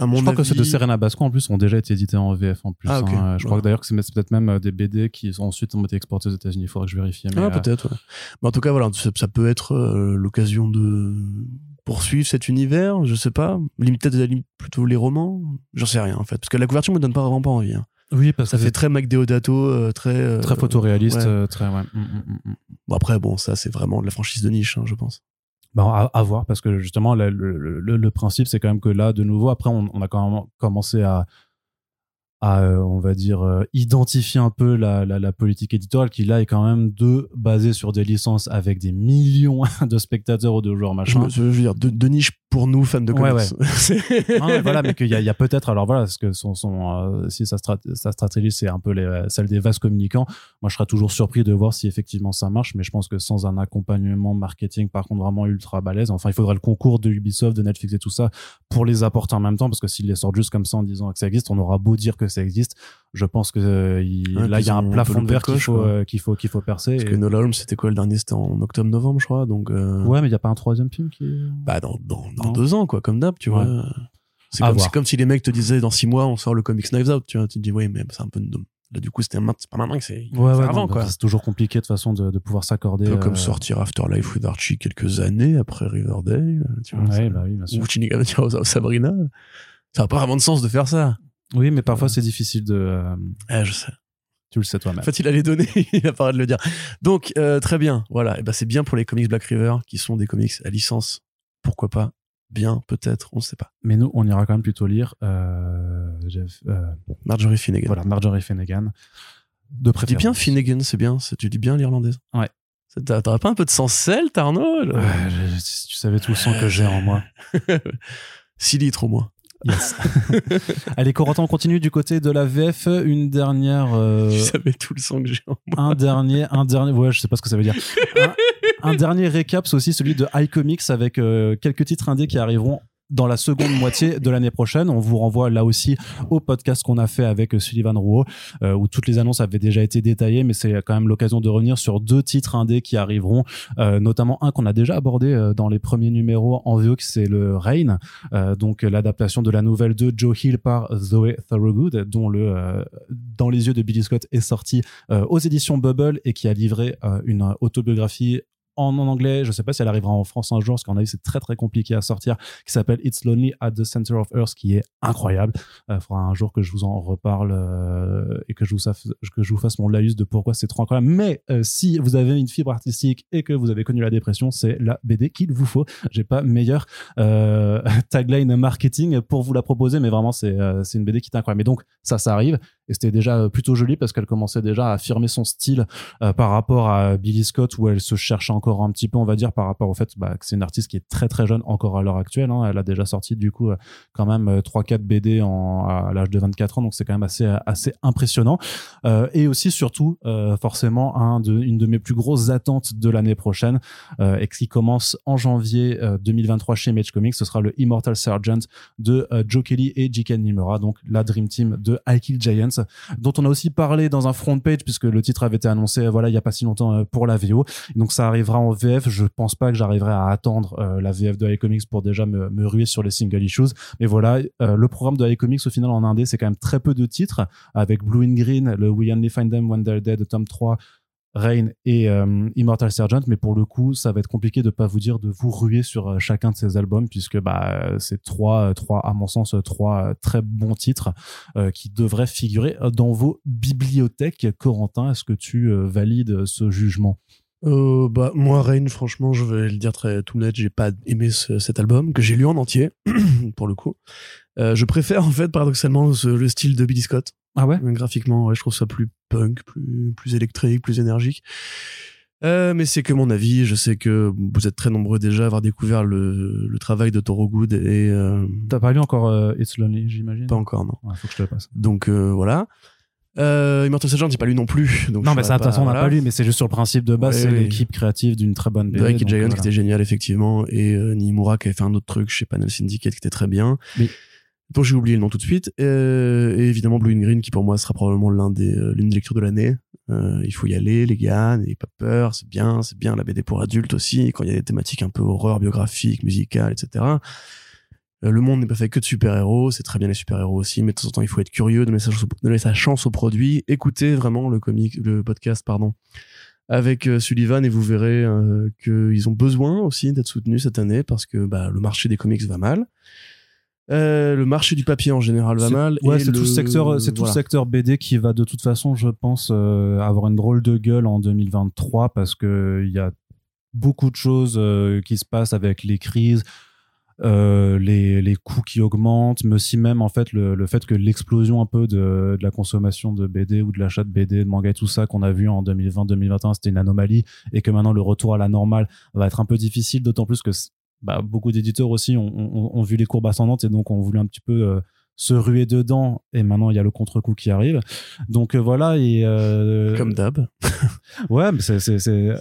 À mon je crois que avis- ceux de Serena Basco en plus ont déjà été édités en VF en plus. Ah, ok. hein. Je crois Ouais. que d'ailleurs que c'est peut-être même euh, des BD qui ensuite ont été exportés aux États-Unis. Il faudrait que je vérifie. Mais, Ah, euh, peut-être. ouais. Mais en tout cas, voilà, ça, ça peut être euh, l'occasion de poursuivre cet univers, je sais pas. Peut-être plutôt les romans, j'en sais rien en fait. Parce que la couverture me donne pas vraiment pas envie. hein. oui, parce Ça que fait très Mac Deodato, euh, très. euh, très photoréaliste, ouais. très. Ouais. Mm, mm, mm. Bon, après, bon, ça c'est vraiment de la franchise de niche, hein, je pense. Bah, à, à voir parce que justement le, le, le- le principe c'est quand même que là de nouveau après on, on a quand même commencé à à euh, on va dire euh, identifier un peu la, la, la politique éditoriale qui là est quand même de basée sur des licences avec des millions de spectateurs ou de joueurs machin. je veux dire, de, de niche pour nous, fans de Ouais, comics. Non, mais voilà, mais qu'il y a, il y a peut-être, alors voilà, parce que son, son, euh, si sa, strat- sa stratégie c'est un peu les, celle des vases communicants, moi je serais toujours surpris de voir si effectivement ça marche, mais je pense que sans un accompagnement marketing, par contre vraiment ultra balèze, enfin il faudrait le concours de Ubisoft, de Netflix et tout ça pour les apporter en même temps, parce que s'ils les sortent juste comme ça en disant que ça existe, on aura beau dire que ça existe, je pense que euh, il- Ouais, là il y a un plafond de verre qu'il faut, euh, qu'il faut, qu'il faut percer. Parce et- que Nola Holmes, c'était quoi le dernier? C'était en octobre-novembre, je crois. Donc, euh, Ouais, mais il n'y a pas un troisième film qui est... bah, dans, dans, deux ans, quoi, comme d'hab, tu vois. C'est comme, si les mecs te disaient dans six mois, on sort le comics Knives Out, tu vois. Tu te dis, oui, mais c'est un peu. Là, du coup, c'était c'est pas maintenant que c'est Ouais, avant, non, quoi. C'est toujours compliqué de façon de, de pouvoir s'accorder. Comme sortir Afterlife with Archie quelques années après Riverdale, tu vois. Bah oui, bien sûr. Ou Sabrina. Ça n'a pas vraiment de sens de faire ça. Oui, mais parfois c'est difficile de. euh, Eh, je sais. tu le sais toi-même. En fait, il a les données, il a pas de le dire. Donc, euh, très bien. Voilà. Et ben, c'est bien pour les comics Black River, qui sont des comics à licence. Pourquoi pas? Bien, peut-être, on ne sait pas. Mais nous, on ira quand même plutôt lire euh, Jeff- euh, Marjorie Finnegan. voilà, Marjorie Finnegan. De Tu dis préférence. bien Finnegan, c'est bien. c'est- Tu dis bien l'irlandaise. Ouais. Ça t'a- T'aurais pas un peu de sang celte, Arnaud Ouais, je- si tu savais tout le sang que j'ai en moi. 6 litres au moins. Yes. Allez, Corentin, on continue du côté de la VF. Une dernière. euh, Tu savais tout le sang que j'ai en moi. un dernier, un dernier, ouais, je sais pas ce que ça veut dire. Un, un dernier récap, c'est aussi celui de iComics avec euh, quelques titres indés qui arriveront dans la seconde moitié de l'année prochaine. On vous renvoie là aussi au podcast qu'on a fait avec Sullivan Rouault, euh, où toutes les annonces avaient déjà été détaillées, mais c'est quand même l'occasion de revenir sur deux titres indés qui arriveront, euh, notamment un qu'on a déjà abordé euh, dans les premiers numéros en VO, qui c'est le Rain, euh, donc l'adaptation de la nouvelle de Joe Hill par Zoe Thorogood, dont le Dans les yeux de Billy Scott est sorti aux éditions Bubble et qui a livré une autobiographie en, anglais, je sais pas si elle arrivera en France un jour, parce qu'on a vu c'est très très compliqué à sortir, qui s'appelle It's Lonely at the Center of Earth, qui est incroyable. Il faudra un jour que je vous en reparle euh, et que je, vous fasse, mon laïus de pourquoi c'est trop incroyable. Mais euh, si vous avez une fibre artistique et que vous avez connu la dépression, c'est la BD qu'il vous faut. J'ai pas meilleur euh, tagline marketing pour vous la proposer, mais vraiment euh, c'est une BD qui est incroyable. Mais donc ça, ça arrive et c'était déjà euh, plutôt joli parce qu'elle commençait déjà à affirmer son style euh, par rapport à Billy Scott où elle se cherche encore un petit peu on va dire par rapport au fait bah, que c'est une artiste qui est très très jeune encore à l'heure actuelle hein. elle a déjà sorti du coup euh, quand même euh, 3-4 BD en, à l'âge de 24 ans donc c'est quand même assez assez impressionnant et aussi surtout forcément un de, une de mes plus grosses attentes de l'année prochaine et qui commence en janvier euh, 2023 chez Image Comics ce sera le Immortal Sergeant de Joe Kelly et J.K. Nimura donc la Dream Team de I Kill Giants dont on a aussi parlé dans un front page puisque le titre avait été annoncé euh, voilà il y a pas si longtemps euh, pour la VO. Donc ça arrivera en VF je pense pas que j'arriverai à attendre euh, la VF de iComics pour déjà me, ruer sur les single issues. Mais voilà le programme de iComics au final en indé c'est quand même très peu de titres avec Blue and Green le We Only Find Them When They're Dead tome 3 Rain et euh, Immortal Sergeant, mais pour le coup, ça va être compliqué de pas vous dire de vous ruer sur euh, chacun de ces albums, puisque bah euh, c'est trois, trois, à mon sens, trois très bons titres qui devraient figurer dans vos bibliothèques. Corentin, est-ce que tu valides ce jugement? Euh, bah, moi, Rain, franchement, je vais le dire très tout net, j'ai pas aimé ce- cet album, que j'ai lu en entier, pour le coup. Euh, je préfère, en fait, paradoxalement, ce- le style de Billy Scott. Ah ouais? Euh, Graphiquement, ouais, je trouve ça plus punk, plus, plus électrique, plus énergique. Euh, mais c'est que mon avis. Je sais que vous êtes très nombreux déjà à avoir découvert le, le travail de Toro Good et euh, T'as pas lu encore euh, It's Lonely, j'imagine? Pas encore, non. Ouais, faut que je te le passe. Donc euh, voilà. Euh, Immortal Sergeant, j'ai pas lu non plus. Donc non, je mais ça, de toute façon, on n'a pas lu, mais c'est juste sur le principe de base, Ouais, c'est oui. l'équipe créative d'une très bonne BD. Drake et donc, Giant voilà. qui était génial effectivement et euh, Nimura qui avait fait un autre truc chez Panel Syndicate qui était très bien Oui. dont j'ai oublié le nom tout de suite Euh, et évidemment Blue and Green qui pour moi sera probablement l'un des euh, l'une des lectures de l'année Euh, il faut y aller les gars n'ayez pas peur c'est bien c'est bien la BD pour adultes aussi quand il y a des thématiques un peu horreur biographique musicale etc le monde n'est pas fait que de super-héros, c'est très bien les super-héros aussi, mais de temps en temps il faut être curieux, donner sa chance, donner sa chance au produit, écoutez vraiment le comic, le podcast, pardon, avec euh, Sullivan et vous verrez euh, qu'ils ont besoin aussi d'être soutenus cette année parce que bah, le marché des comics va mal. Euh, le marché du papier en général va mal. Ouais, c'est tout le secteur, c'est tout le voilà. secteur BD qui va de toute façon, je pense, euh, avoir une drôle de gueule en 2023 parce que il y a beaucoup de choses euh, qui se passent avec les crises, euh, les, les coûts qui augmentent, mais aussi même en fait le, le fait que l'explosion un peu de, de la consommation de BD ou de l'achat de BD, de manga et tout ça qu'on a vu en 2020-2021, c'était une anomalie et que maintenant le retour à la normale va être un peu difficile, d'autant plus que bah, beaucoup d'éditeurs aussi ont, ont- ont vu les courbes ascendantes et donc ont voulu un petit peu euh, se ruer dedans et maintenant il y a le contre-coup qui arrive donc euh, voilà et euh, Comme d'hab, ouais mais c'est c'est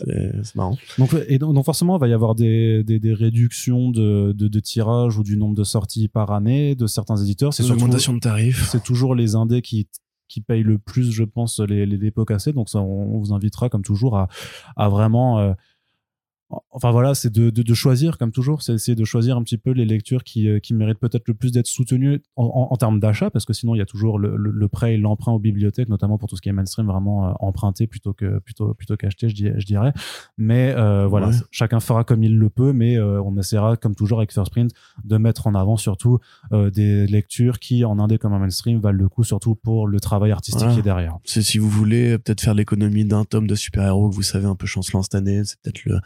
marrant. donc et donc, donc forcément il va y avoir des des, des réductions de, de de tirages ou du nombre de sorties par année de certains éditeurs c'est augmentation de tarifs. c'est toujours les indés qui qui payent le plus je pense les les dépôts cassés donc ça on, on vous invitera comme toujours à à vraiment euh, Enfin voilà, c'est de, de, de choisir comme toujours, c'est essayer de choisir un petit peu les lectures qui, euh, qui méritent peut-être le plus d'être soutenues en, en, en termes d'achat, parce que sinon il y a toujours le, le, le prêt et l'emprunt aux bibliothèques, notamment pour tout ce qui est mainstream, vraiment euh, emprunté plutôt que plutôt plutôt qu'acheté, je, je dirais. Mais euh, voilà, Ouais. chacun fera comme il le peut, mais euh, on essaiera comme toujours avec First Print de mettre en avant surtout euh, des lectures qui en indé comme en mainstream valent le coup, surtout pour le travail artistique Voilà. qui est derrière. C'est si vous voulez peut-être faire l'économie d'un tome de super-héros que vous savez un peu chancelant cette année, c'est peut-être le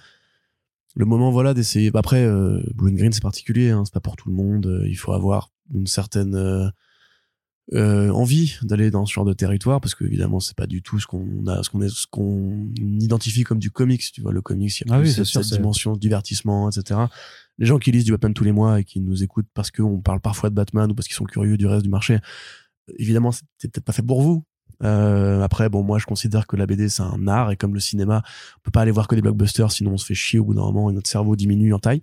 le moment voilà d'essayer. Après, euh, Blue and Green c'est particulier, hein, c'est pas pour tout le monde. euh, il faut avoir une certaine euh, euh, envie d'aller dans ce genre de territoire parce que évidemment c'est pas du tout ce qu'on a, ce qu'on est, ce qu'on identifie comme du comics. Tu vois, le comics, il y a Ah plus oui, cette, sûr, cette dimension de divertissement, etc. les gens qui lisent du Batman tous les mois et qui nous écoutent parce qu'on parle parfois de Batman ou parce qu'ils sont curieux du reste du marché, évidemment, c'est peut-être pas fait pour vous. Euh, après, bon, moi, je considère que la BD c'est un art et comme le cinéma, on peut pas aller voir que des blockbusters, sinon on se fait chier au bout d'un moment et notre cerveau diminue en taille.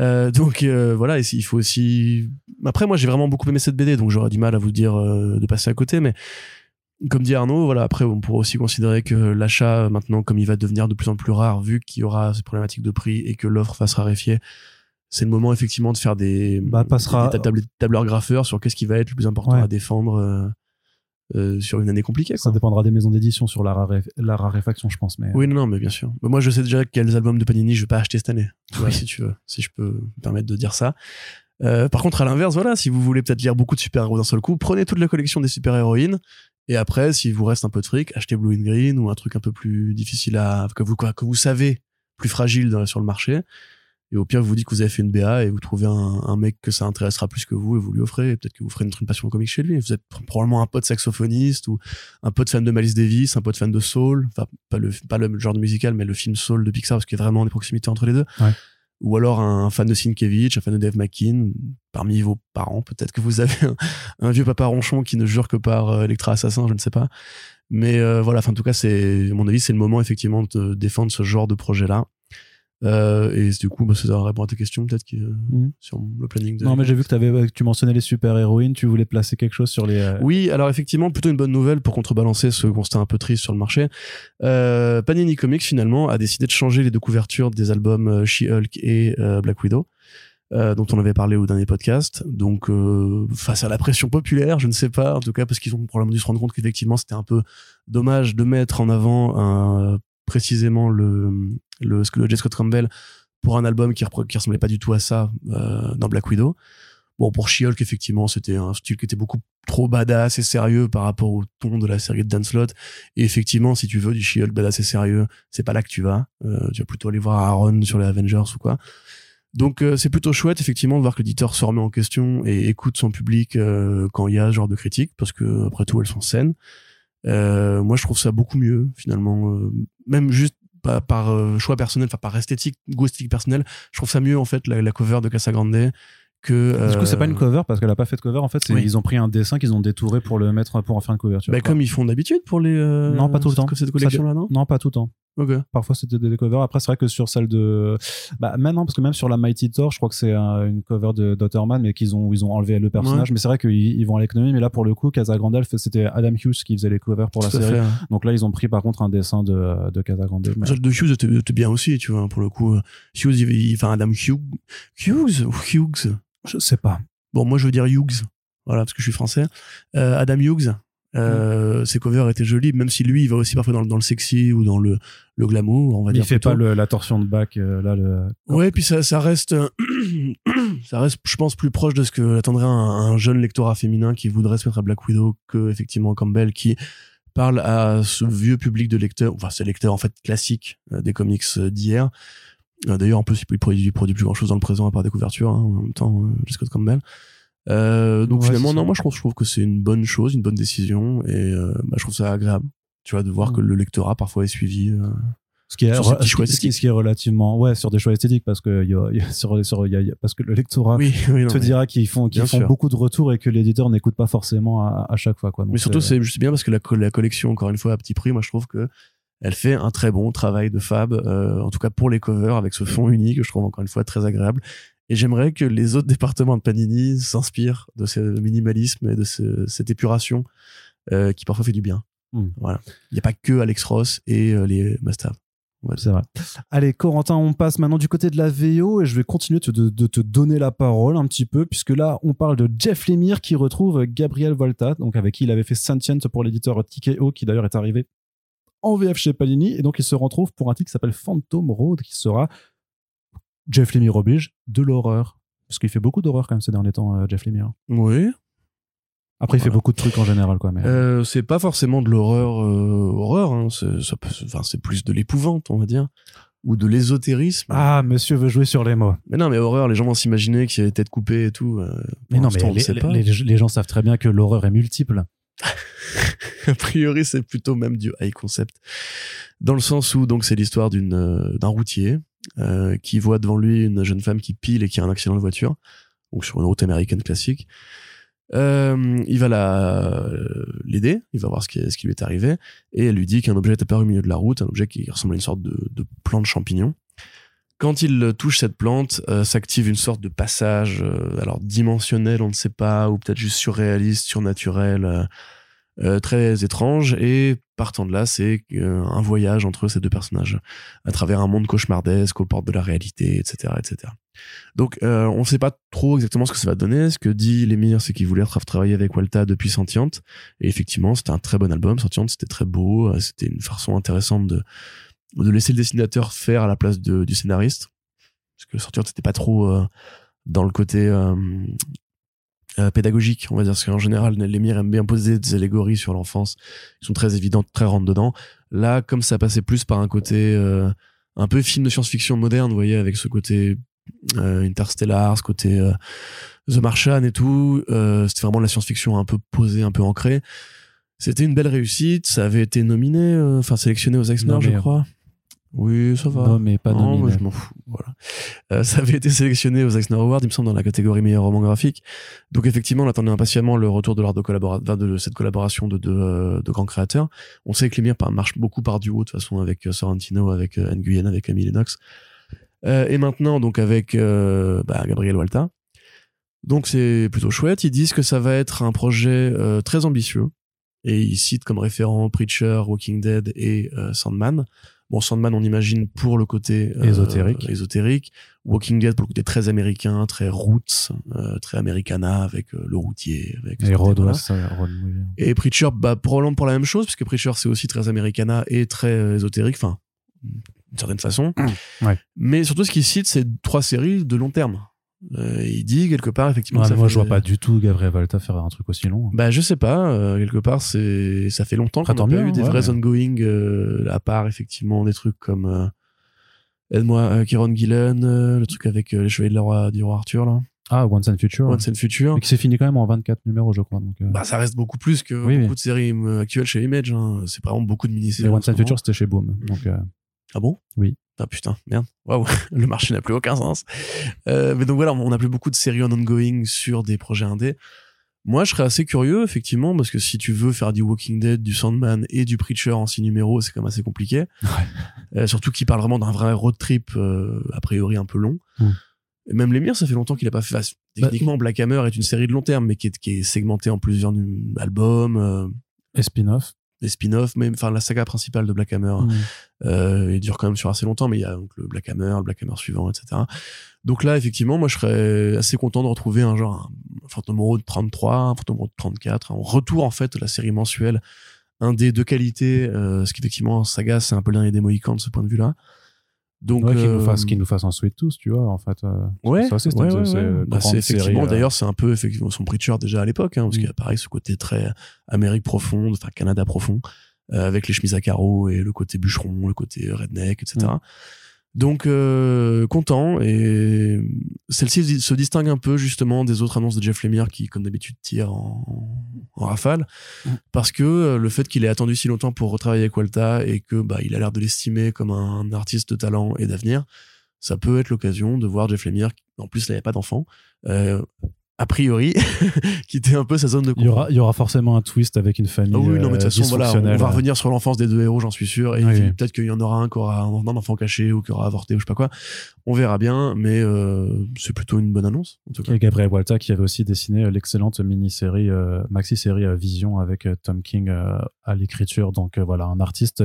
Euh, donc euh, voilà, et il faut aussi. Après, moi, j'ai vraiment beaucoup aimé cette BD, donc j'aurais du mal à vous dire euh, de passer à côté, mais comme dit Arnaud, voilà. Après, on pourrait aussi considérer que l'achat maintenant, comme il va devenir de plus en plus rare, vu qu'il y aura ces problématiques de prix et que l'offre va se raréfier, c'est le moment effectivement de faire des, Bah, passera- des tab- tableurs graffeurs sur qu'est-ce qui va être le plus important Ouais. à défendre euh, euh, sur une année compliquée. Ça Quoi. dépendra des maisons d'édition sur la, raré- la raréfaction, je pense. Mais Oui, non, non, mais bien sûr. Mais moi, je sais déjà quels albums de Panini je vais pas acheter cette année. Si tu veux, si je peux me permettre de dire ça. Euh, par contre, à l'inverse, voilà, si vous voulez peut-être lire beaucoup de super-héros d'un seul coup, prenez toute la collection des super-héroïnes. Et après, s'il vous reste un peu de fric, achetez Blue and Green ou un truc un peu plus difficile à, que vous, que vous savez, plus fragile dans- sur le marché. Et au pire, vous vous dites que vous avez fait une BA et vous trouvez un, un mec que ça intéressera plus que vous et vous lui offrez. Et Peut-être que vous ferez une, une passion comique chez lui. Vous êtes probablement un pote saxophoniste ou un pote fan de Miles Davis, un pote fan de Soul. Enfin, pas le, pas le genre de musical, mais le film Soul de Pixar parce qu'il y a vraiment des proximités entre les deux. Ouais. Ou alors un fan de Sienkiewicz, un fan de Dave McKean. Parmi vos parents, peut-être que vous avez un, un vieux papa ronchon qui ne jure que par euh, Electra Assassin, je ne sais pas. Mais euh, voilà, enfin, en tout cas, c'est, à mon avis, c'est le moment effectivement de défendre ce genre de projet-là. Euh, et du coup, bah, ça répond à ta question, peut-être, qui, euh, Mhm. sur le planning de. non, mais j'ai vu que, t'avais- que tu mentionnais les super-héroïnes. Tu voulais placer quelque chose sur les. euh, Oui, alors effectivement, plutôt une bonne nouvelle pour contrebalancer ce constat un peu triste sur le marché. Euh, Panini Comics, finalement, a décidé de changer les deux couvertures des albums She-Hulk et Black Widow. euh, dont on avait parlé au dernier podcast. Donc, euh, face à la pression populaire, je ne sais pas, en tout cas, parce qu'ils ont probablement dû se rendre compte qu'effectivement, c'était un peu dommage de mettre en avant un- précisément le, le, le J. Scott Campbell pour un album qui, qui ressemblait pas du tout à ça euh, dans Black Widow. Bon, pour She-Hulk, effectivement, c'était un style qui était beaucoup trop badass et sérieux par rapport au ton de la série de Dan Slott. Et effectivement, si tu veux du She-Hulk badass et sérieux, c'est pas là que tu vas. Euh, tu vas plutôt aller voir Aaron sur les Avengers ou quoi. Donc euh, c'est plutôt chouette effectivement de voir que l'éditeur se remet en question et écoute son public euh, quand il y a ce genre de critiques parce que après tout elles sont saines. Euh, moi je trouve ça beaucoup mieux finalement, euh, même juste pas par euh, choix personnel, enfin par esthétique, goût esthétique personnel, je trouve ça mieux en fait la, la cover de Casagrande que. Du coup, c'est pas une euh, cover parce qu'elle a pas fait de cover. En fait, c'est- Oui. ils ont pris un dessin qu'ils ont détouré pour le mettre pour en faire une couverture. bah, comme ils font d'habitude pour les. euh, Non, pas tout le temps. Cette collection là non? Non, pas tout le temps. Parfois, c'était des covers. Après, c'est vrai que sur celle de. Bah, maintenant, parce que même sur la Mighty Thor, je crois que c'est un- une cover de d'Otterman, mais qu'ils ont, ils ont enlevé le personnage. Mais c'est vrai qu'ils ils vont à l'économie. Mais là, pour le coup, Casagrande, elle fait- c'était Adam Hughes qui faisait les covers pour la série. fait. Donc là, ils ont pris par contre un dessin de, de. Mais- Celle de Hughes était, était bien aussi, tu vois, pour le coup. Hughes, il- il- enfin Adam Hughes, Hughes ou Hughes? Je sais pas. Bon, moi je veux dire Hughes, voilà, parce que je suis français. Euh, Adam Hughes, euh, ses covers étaient jolis, même si lui, il va aussi parfois dans, le- dans le sexy ou dans le, le glamour, on va Il dire. fait plutôt. pas le- la torsion de bac. euh, là, le. Ouais, puis ça, ça reste, euh, ça reste, je pense, plus proche de ce que attendrait un, un jeune lectorat féminin qui voudrait se mettre à Black Widow que effectivement Campbell qui parle à ce vieux public de lecteurs, enfin ces lecteurs en fait classiques euh, des comics euh, d'hier. D'ailleurs, en plus, il produit, il produit plus grand chose dans le présent à part des couvertures, hein, en même temps, Scott Campbell. Euh, donc Ouais, finalement, non, moi je trouve, je trouve que c'est une bonne chose, une bonne décision, et euh, bah, je trouve ça agréable, tu vois, de voir Mm. que le lectorat parfois est suivi. euh, Ce qui est, Sur ce choix qui- ce qui- esthétiques. ce qui est relativement, ouais, sur des choix esthétiques, parce que, y a- y a- sur, y a- parce que le lectorat Oui, oui, non, te dira qu'ils font, qu'ils font sûr. beaucoup de retours et que l'éditeur n'écoute pas forcément à, à chaque fois, quoi. Donc, Mais surtout, c'est juste bien parce que la, la collection, encore une fois, à petit prix, moi, je trouve que elle fait un très bon travail de fab, euh, en tout cas pour les covers, avec ce fond unique, que je trouve encore une fois très agréable. Et j'aimerais que les autres départements de Panini s'inspirent de ce minimalisme et de ce- cette épuration euh, qui parfois fait du bien. Hmm. Voilà. Il n'y a pas que Alex Ross et euh, les must-have. C'est vrai. Allez, Corentin, on passe maintenant du côté de la VO et je vais continuer de, de- de te donner la parole un petit peu, puisque là, on parle de Jeff Lemire qui retrouve Gabriel Volta, donc avec qui il avait fait Sentient pour l'éditeur TKO, qui d'ailleurs est arrivé en VF chez Panini, et donc il se retrouve pour un titre qui s'appelle Phantom Road, qui sera Jeff Lemire oblige de l'horreur. Parce qu'il fait beaucoup d'horreur quand même ces derniers temps, euh, Jeff Lemire. Oui. Après, il fait beaucoup de trucs en général, quoi. Mais... Euh, c'est pas forcément de l'horreur, euh, horreur. Hein. C'est, plus de l'épouvante, on va dire, ou de l'ésotérisme. Ah, monsieur veut jouer sur les mots. Mais non, mais horreur, les gens vont s'imaginer qu'il y a des têtes coupées et tout. euh, Mais non, mais on les, sait pas. les- les gens savent très bien que l'horreur est multiple. a priori, c'est plutôt même du high concept. Dans le sens où, donc, c'est l'histoire d'une, euh, d'un routier, euh, qui voit devant lui une jeune femme qui pile et qui a un accident de voiture, donc sur une route américaine classique. Euh, il va la l'aider, il va voir ce qui, lui est arrivé, et elle lui dit qu'un objet est apparu au milieu de la route, un objet qui ressemble à une sorte de, de plante champignon. Quand il touche cette plante, euh, s'active une sorte de passage, euh, alors dimensionnel, on ne sait pas, ou peut-être juste surréaliste, surnaturel, euh, euh, très étrange. Et partant de là, c'est euh, un voyage entre ces deux personnages, à travers un monde cauchemardesque, aux portes de la réalité, etc., etc. Donc, euh, on ne sait pas trop exactement ce que ça va donner. Ce que dit Lemire, c'est qu'il voulait tra- travailler avec Walta depuis Sentient. Et effectivement, c'était un très bon album. Sentient, c'était très beau. euh, C'était une façon intéressante de de laisser le dessinateur faire à la place du scénariste parce que Sentient c'était pas trop dans le côté euh, pédagogique on va dire parce qu'en général Lemire aime bien poser des allégories sur l'enfance. Qui sont très évidentes très rentre dedans. Là comme ça passait plus par un côté euh, un peu film de science-fiction moderne vous voyez avec ce côté euh, interstellar ce côté euh, The Martian et tout euh, c'était vraiment de la science-fiction un peu posée un peu ancrée. C'était une belle réussite ça avait été nominé euh, enfin sélectionné aux Eisner je crois oui ça va Non, mais pas non, moi, je m'en fous. Voilà. Euh, ça avait été sélectionné aux Eisner Awards, il me semble, dans la catégorie meilleur roman graphique. Donc effectivement, on attendait impatiemment le retour de leur de, collabora- de cette collaboration de deux euh, de grands créateurs. On sait que Lemire par- marche beaucoup par duo de toute façon avec euh, Sorrentino, avec euh, Nguyen, avec Camille Lennox. Euh, et maintenant donc avec euh, bah, Gabriel Walta. Donc c'est plutôt chouette. Ils disent que ça va être un projet euh, très ambitieux. Et ils citent comme référent Preacher, Walking Dead et Sandman. Bon, Sandman, on imagine pour le côté euh, Ésotérique. ésotérique. Walking Dead pour le côté très américain, très roots, euh, très americana avec euh, le routier. Avec Et Rod, ouais, ça, Rod, oui. Et Preacher, bah, probablement pour la même chose, puisque Preacher, c'est aussi très americana et très euh, ésotérique, enfin, d'une certaine façon. Ouais. Mais surtout, ce qu'il cite, c'est trois séries de long terme. Euh, il dit quelque part, effectivement, Ouais, que mais ça moi, fait- je vois pas du tout Gabriel Volta faire un truc aussi long. Bah, je sais pas, euh, quelque part, c'est, ça fait longtemps qu'on tant pas eu des ouais, vrais mais- ongoing, euh, à part, effectivement, des trucs comme, aide-moi, Kieron Gillen, le truc avec les chevaliers de la roi, du roi Arthur, là. Ah, Once and Future. Once and Future. Et qui s'est fini quand même en 24 numéros, je crois. Donc, Bah, ça reste beaucoup plus que Oui, beaucoup oui. de séries actuelles chez Image, hein. C'est vraiment beaucoup de mini-séries. Once ce and. Future, c'était chez Boom. Donc, Ah bon? Oui. Ah putain, merde. Waouh, le marché n'a plus aucun sens. Euh, mais donc voilà, on n'a plus beaucoup de séries en ongoing sur des projets indés. Moi, je serais assez curieux, effectivement, parce que si tu veux faire du Walking Dead, du Sandman et du Preacher en six numéros, c'est quand même assez compliqué. Euh, surtout qu'il parle vraiment d'un vrai road trip, euh, a priori un peu long. Mm. Et même Lemire, ça fait longtemps qu'il a pas fait. enfin, Bah, techniquement, Black Hammer est une série de long terme, mais qui est, qui est segmentée en plusieurs albums, euh, et spin-off. Des spin-offs, mais enfin la saga principale de Black Hammer Mm. euh, il dure quand même sur assez longtemps, mais il y a donc le Black Hammer, le Black Hammer suivant, etc. Donc là, effectivement, moi, je serais assez content de retrouver un genre, un Phantom Road 33, un Phantom Road 34, un retour, en fait, de la série mensuelle, un des deux qualités, euh, ce qui, effectivement, Saga, c'est un peu l'un des Mohicans de ce point de vue-là. Donc, Ouais, qu'il euh, nous fasse, qu'il nous fasse Sweet Tooth, tu vois, en fait. euh, Ouais, c'était ouais, ouais. Bah, c'est effectivement, euh, d'ailleurs, c'est un peu effectivement son Preacher déjà à l'époque, hein, parce Mm. qu'il y a pareil ce côté très Amérique profonde, enfin Canada profond, euh, avec les chemises à carreaux et le côté bûcheron, le côté redneck, etc. Mm. Donc euh, content et celle-ci se distingue un peu justement des autres annonces de Jeff Lemire qui, comme d'habitude, tire en, en rafale, Mm. parce que euh, le fait qu'il ait attendu si longtemps pour retravailler avec Walta et que bah il a l'air de l'estimer comme un artiste de talent et d'avenir, ça peut être l'occasion de voir Jeff Lemire. En plus, il n'y a pas d'enfant. Euh, a priori, quitter un peu sa zone de Il y, aura, il y aura forcément un twist avec une famille. ah oui, non, mais de toute euh, façon, voilà, on va revenir sur l'enfance des deux héros, j'en suis sûr. Et Oui, peut-être qu'il y en aura un qui aura un, un enfant caché ou qui aura avorté ou je sais pas quoi. On verra bien, mais euh, c'est plutôt une bonne annonce, en tout cas. Et Gabriel Walta qui avait aussi dessiné euh, l'excellente mini-série, euh, maxi-série Vision avec Tom King euh, à l'écriture. Donc voilà, un artiste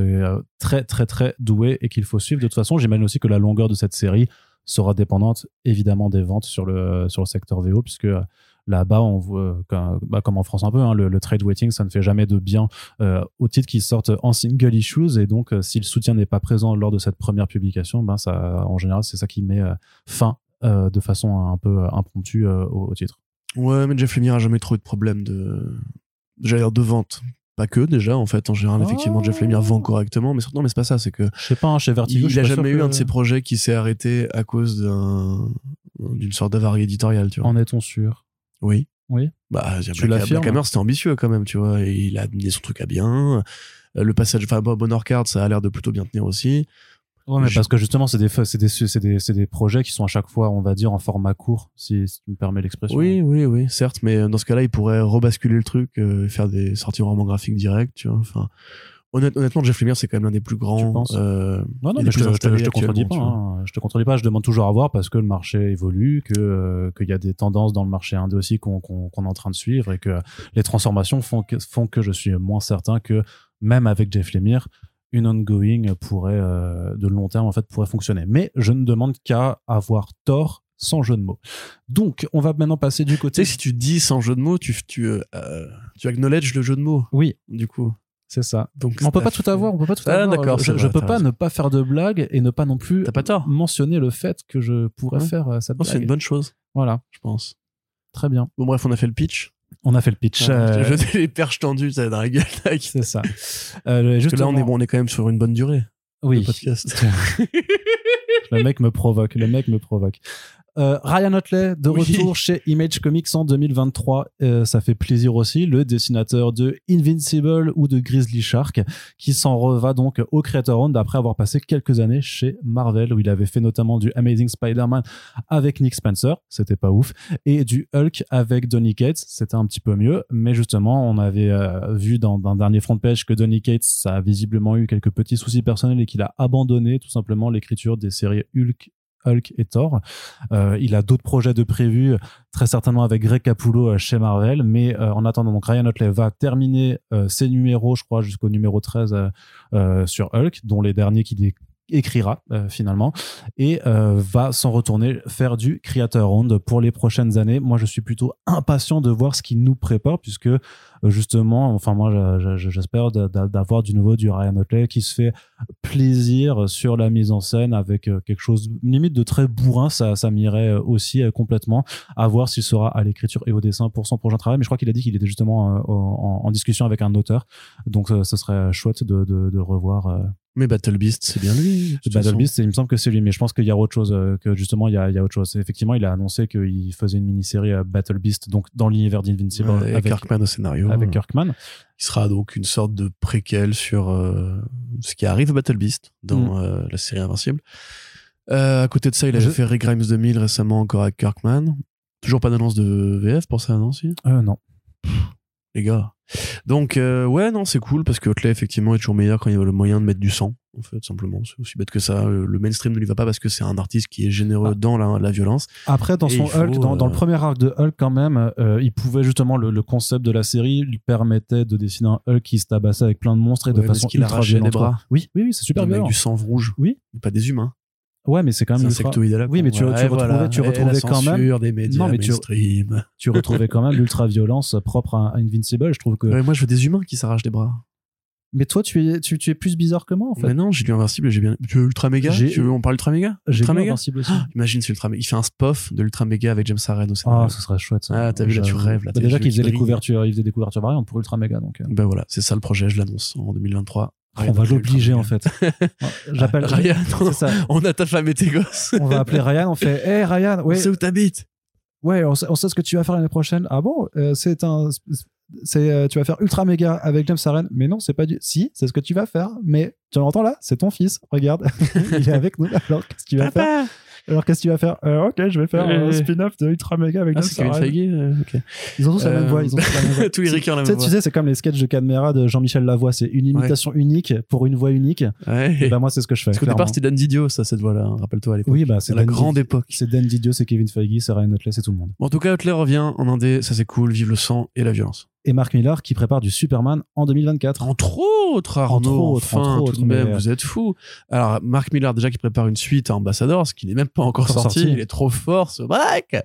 très très très doué et qu'il faut suivre. De toute façon, j'imagine aussi que la longueur de cette série sera dépendante évidemment des ventes sur le, sur le secteur VO puisque euh, là-bas, on voit, comme, bah, comme en France un peu, hein, le, trade waiting, ça ne fait jamais de bien euh, aux titres qui sortent en single issues. Et donc, euh, si le soutien n'est pas présent lors de cette première publication, ben ça, en général, c'est ça qui met euh, fin de façon un peu impromptue au, titre. Ouais, mais Jeff Lemire a jamais trop de problème de vente. Pas que déjà, en fait, en général, Oh. effectivement, Jeff Lemire vend correctement, mais surtout, non, mais c'est pas ça, c'est que Je sais pas, hein, chez Vertigo, il suis a jamais eu que- un de ses projets qui s'est arrêté à cause d'un, d'une sorte d'avarie éditoriale, tu vois. En est-on sûr? Oui. Oui. Bah, Tu Black, Black Hammer, c'était ambitieux quand même, tu vois. Et il a amené son truc à bien. Euh, Le passage, enfin, Card, ça a l'air de plutôt bien tenir aussi. Ouais, mais Je- parce que justement, c'est des, c'est des, c'est des, c'est des projets qui sont à chaque fois, on va dire, en format court, si, si tu me permets l'expression. Oui, oui, oui, certes, mais dans ce cas-là, il pourrait rebasculer le truc, euh, faire des sorties vraiment graphiques directes, tu vois. Enfin, honnête- honnêtement, Jeff Lemire, c'est quand même l'un des plus grands. Euh, Non, non, mais je te, je te, installé je te contredis pas. hein. Je te contredis pas. Je demande toujours à voir parce que le marché évolue, que euh, qu'il y a des tendances dans le marché indé aussi qu'on qu'on qu'on est en train de suivre et que les transformations font que, font que je suis moins certain que même avec Jeff Lemire, une ongoing pourrait euh, de long terme en fait pourrait fonctionner. Mais je ne demande qu'à avoir tort sans jeu de mots. Donc, on va maintenant passer du Tu côté. sais, si tu dis sans jeu de mots, tu, tu, euh, tu acknowledge le jeu de mots, Oui, du coup. c'est ça. Donc, on peut pas tout avoir, on peut pas tout Ah, avoir. d'accord, Je, vrai, peux pas raison. ne pas faire de blagues et ne pas non plus pas tort. mentionner le fait que je pourrais Ouais. faire euh, cette Non, c'est blague. une bonne chose, Voilà, je pense. très bien. Bon, bref, on a fait le pitch. On a fait le pitch. Ah, euh, jeté les perches tendues, ça, dans la gueule. Parce c'est ça. Euh, que justement, là, on est, bon, on est quand même sur une bonne durée. Oui, Le podcast. le mec me provoque. Le mec me provoque. Euh, Ryan Otley de Oui. retour chez Image Comics en 2023. Euh, ça fait plaisir aussi. Le dessinateur de Invincible ou de Grizzly Shark qui s'en reva donc au Creator Round après avoir passé quelques années chez Marvel où il avait fait notamment du Amazing Spider-Man avec Nick Spencer. C'était pas ouf. Et du Hulk avec Donny Cates. C'était un petit peu mieux. Mais justement, on avait euh, vu dans un dernier front page que Donny Cates ça a visiblement eu quelques petits soucis personnels et qu'il a abandonné tout simplement l'écriture des séries Hulk Hulk et Thor. Euh, il a d'autres projets de prévus, très certainement avec Greg Capullo euh, chez Marvel. Mais euh, en attendant, donc Ryan Otley va terminer euh, ses numéros, je crois, jusqu'au numéro 13 euh, euh, sur Hulk, dont les derniers qu'il é- écrira euh, finalement, et euh, va s'en retourner faire du Creator Round pour les prochaines années. Moi, je suis plutôt impatient de voir ce qu'il nous prépare, puisque euh, justement, enfin moi, je- je- j'espère d'a- d'a- d'avoir du nouveau du Ryan Otley qui se fait plaisir sur la mise en scène avec quelque chose limite de très bourrin. Ça ça m'irait aussi complètement à voir s'il sera à l'écriture et au dessin pour son prochain travail. Mais je crois qu'il a dit qu'il était justement en, en discussion avec un auteur. Donc ce serait chouette de, revoir Mais Battle Beast, c'est bien lui. Battle façon. Beast il me semble que c'est lui mais je pense qu'il y a autre chose euh, que justement il y a, il y a autre chose effectivement il a annoncé qu'il faisait une mini-série euh, Battle Beast donc dans l'univers d'Invincible Ouais, avec, Kirkman au scénario. avec Kirkman qui sera donc une sorte de préquel sur euh, ce qui arrive à Battle Beast dans euh, la série Invincible. Euh, à côté de ça, il avait Je- fait Rick Grimes 2000 récemment encore avec Kirkman. Toujours pas d'annonce de VF pour ça, non si? Euh, non Les gars. Donc, euh, ouais, non, c'est cool parce que Otley, effectivement, est toujours meilleur quand il y a le moyen de mettre du sang, en fait, simplement. C'est aussi bête que ça. Le mainstream ne lui va pas parce que c'est un artiste qui est généreux Ah. dans la, la violence. Après, dans Et son faut, Hulk, dans, dans le euh, premier arc de Hulk, quand même, euh, il pouvait justement le, le concept de la série lui permettait de dessiner un Hulk qui se tabassait avec plein de monstres et de Ouais, façon qu'il arrachait les bras Oui, oui, oui, c'est super Avec violent. du sang rouge. Oui. Pas des humains. Ouais, mais c'est quand même ultra- Oui, mais tu- tu Ouais, retrouvais- voilà. tu Et la retrouvais quand même- des médias Non, mais tu- tu retrouvais quand même l'ultra violence propre à Invincible. Je trouve que. Ouais, moi, je veux des humains qui s'arrachent des bras. Mais toi, tu es, tu, tu es plus bizarre que moi en fait. Mais non, j'ai lu Invincible et j'ai bien. Tu veux Ultra Méga? J'ai- Tu veux on parle Ultra Méga? J'ai Ultra lu Méga? Invincible aussi. Imagine, c'est Ultra Méga. Il fait un spoof de l'Ultra Méga avec James Harden au scénario. Ah, ce serait chouette. Ça. Ah, t'as vu, là, tu rêves, là, Bah, déjà qu'il faisait des couvertures, il faisait des couvertures variantes pour Ultra Mega. Donc, euh, Ben voilà, c'est ça le projet, je l'annonce en 2023. On va l'obliger en fait. J'appelle. Ryan, C'est ça. on a ta femme et tes gosses. On va appeler Ryan. On fait. Hey Ryan, ouais. On sait où t'habites. Ouais, on sait, on sait ce que tu vas faire l'année prochaine. Ah bon Euh, C'est un. C'est, euh, tu vas faire ultra méga avec James Harden. Mais non, c'est pas du. Si, c'est ce que tu vas faire. Mais tu l'entends là C'est ton fils. Regarde, il est avec nous. Alors qu'est-ce que tu vas faire Alors qu'est-ce que tu vas faire? Euh, Ok, je vais faire un Euh. spin-off de ultra méga avec Ah, c'est euh. Ils ont tous la même voix. Ils ont tous la même voix. Tous les ricains la même tu sais, c'est comme les sketchs de Cadmera de Jean-Michel Lavoie. C'est une imitation unique pour une voix unique. Ouais. Et bah moi, c'est ce que je fais. Parce qu'au départ, c'était Dan Didio, ça, cette voix-là. hein, Rappelle-toi à l'époque. Oui, bah c'est la Dan grande Did- époque. C'est Dan Didio, c'est Kevin Feige, c'est Ryan Otley, c'est tout le monde. Bon, en tout cas, Outlaw revient en Indé, ça c'est cool, vive le sang et la violence. Et Mark Millar qui prépare du Superman en 2024. Entre autres, Arnaud, Entre autres, enfin, entre autres, tout de même, mais- vous êtes fous. Alors, Mark Millar, déjà, qui prépare une suite à Ambassadors, qui n'est même pas encore sorti, sorti. il est trop fort, ce mec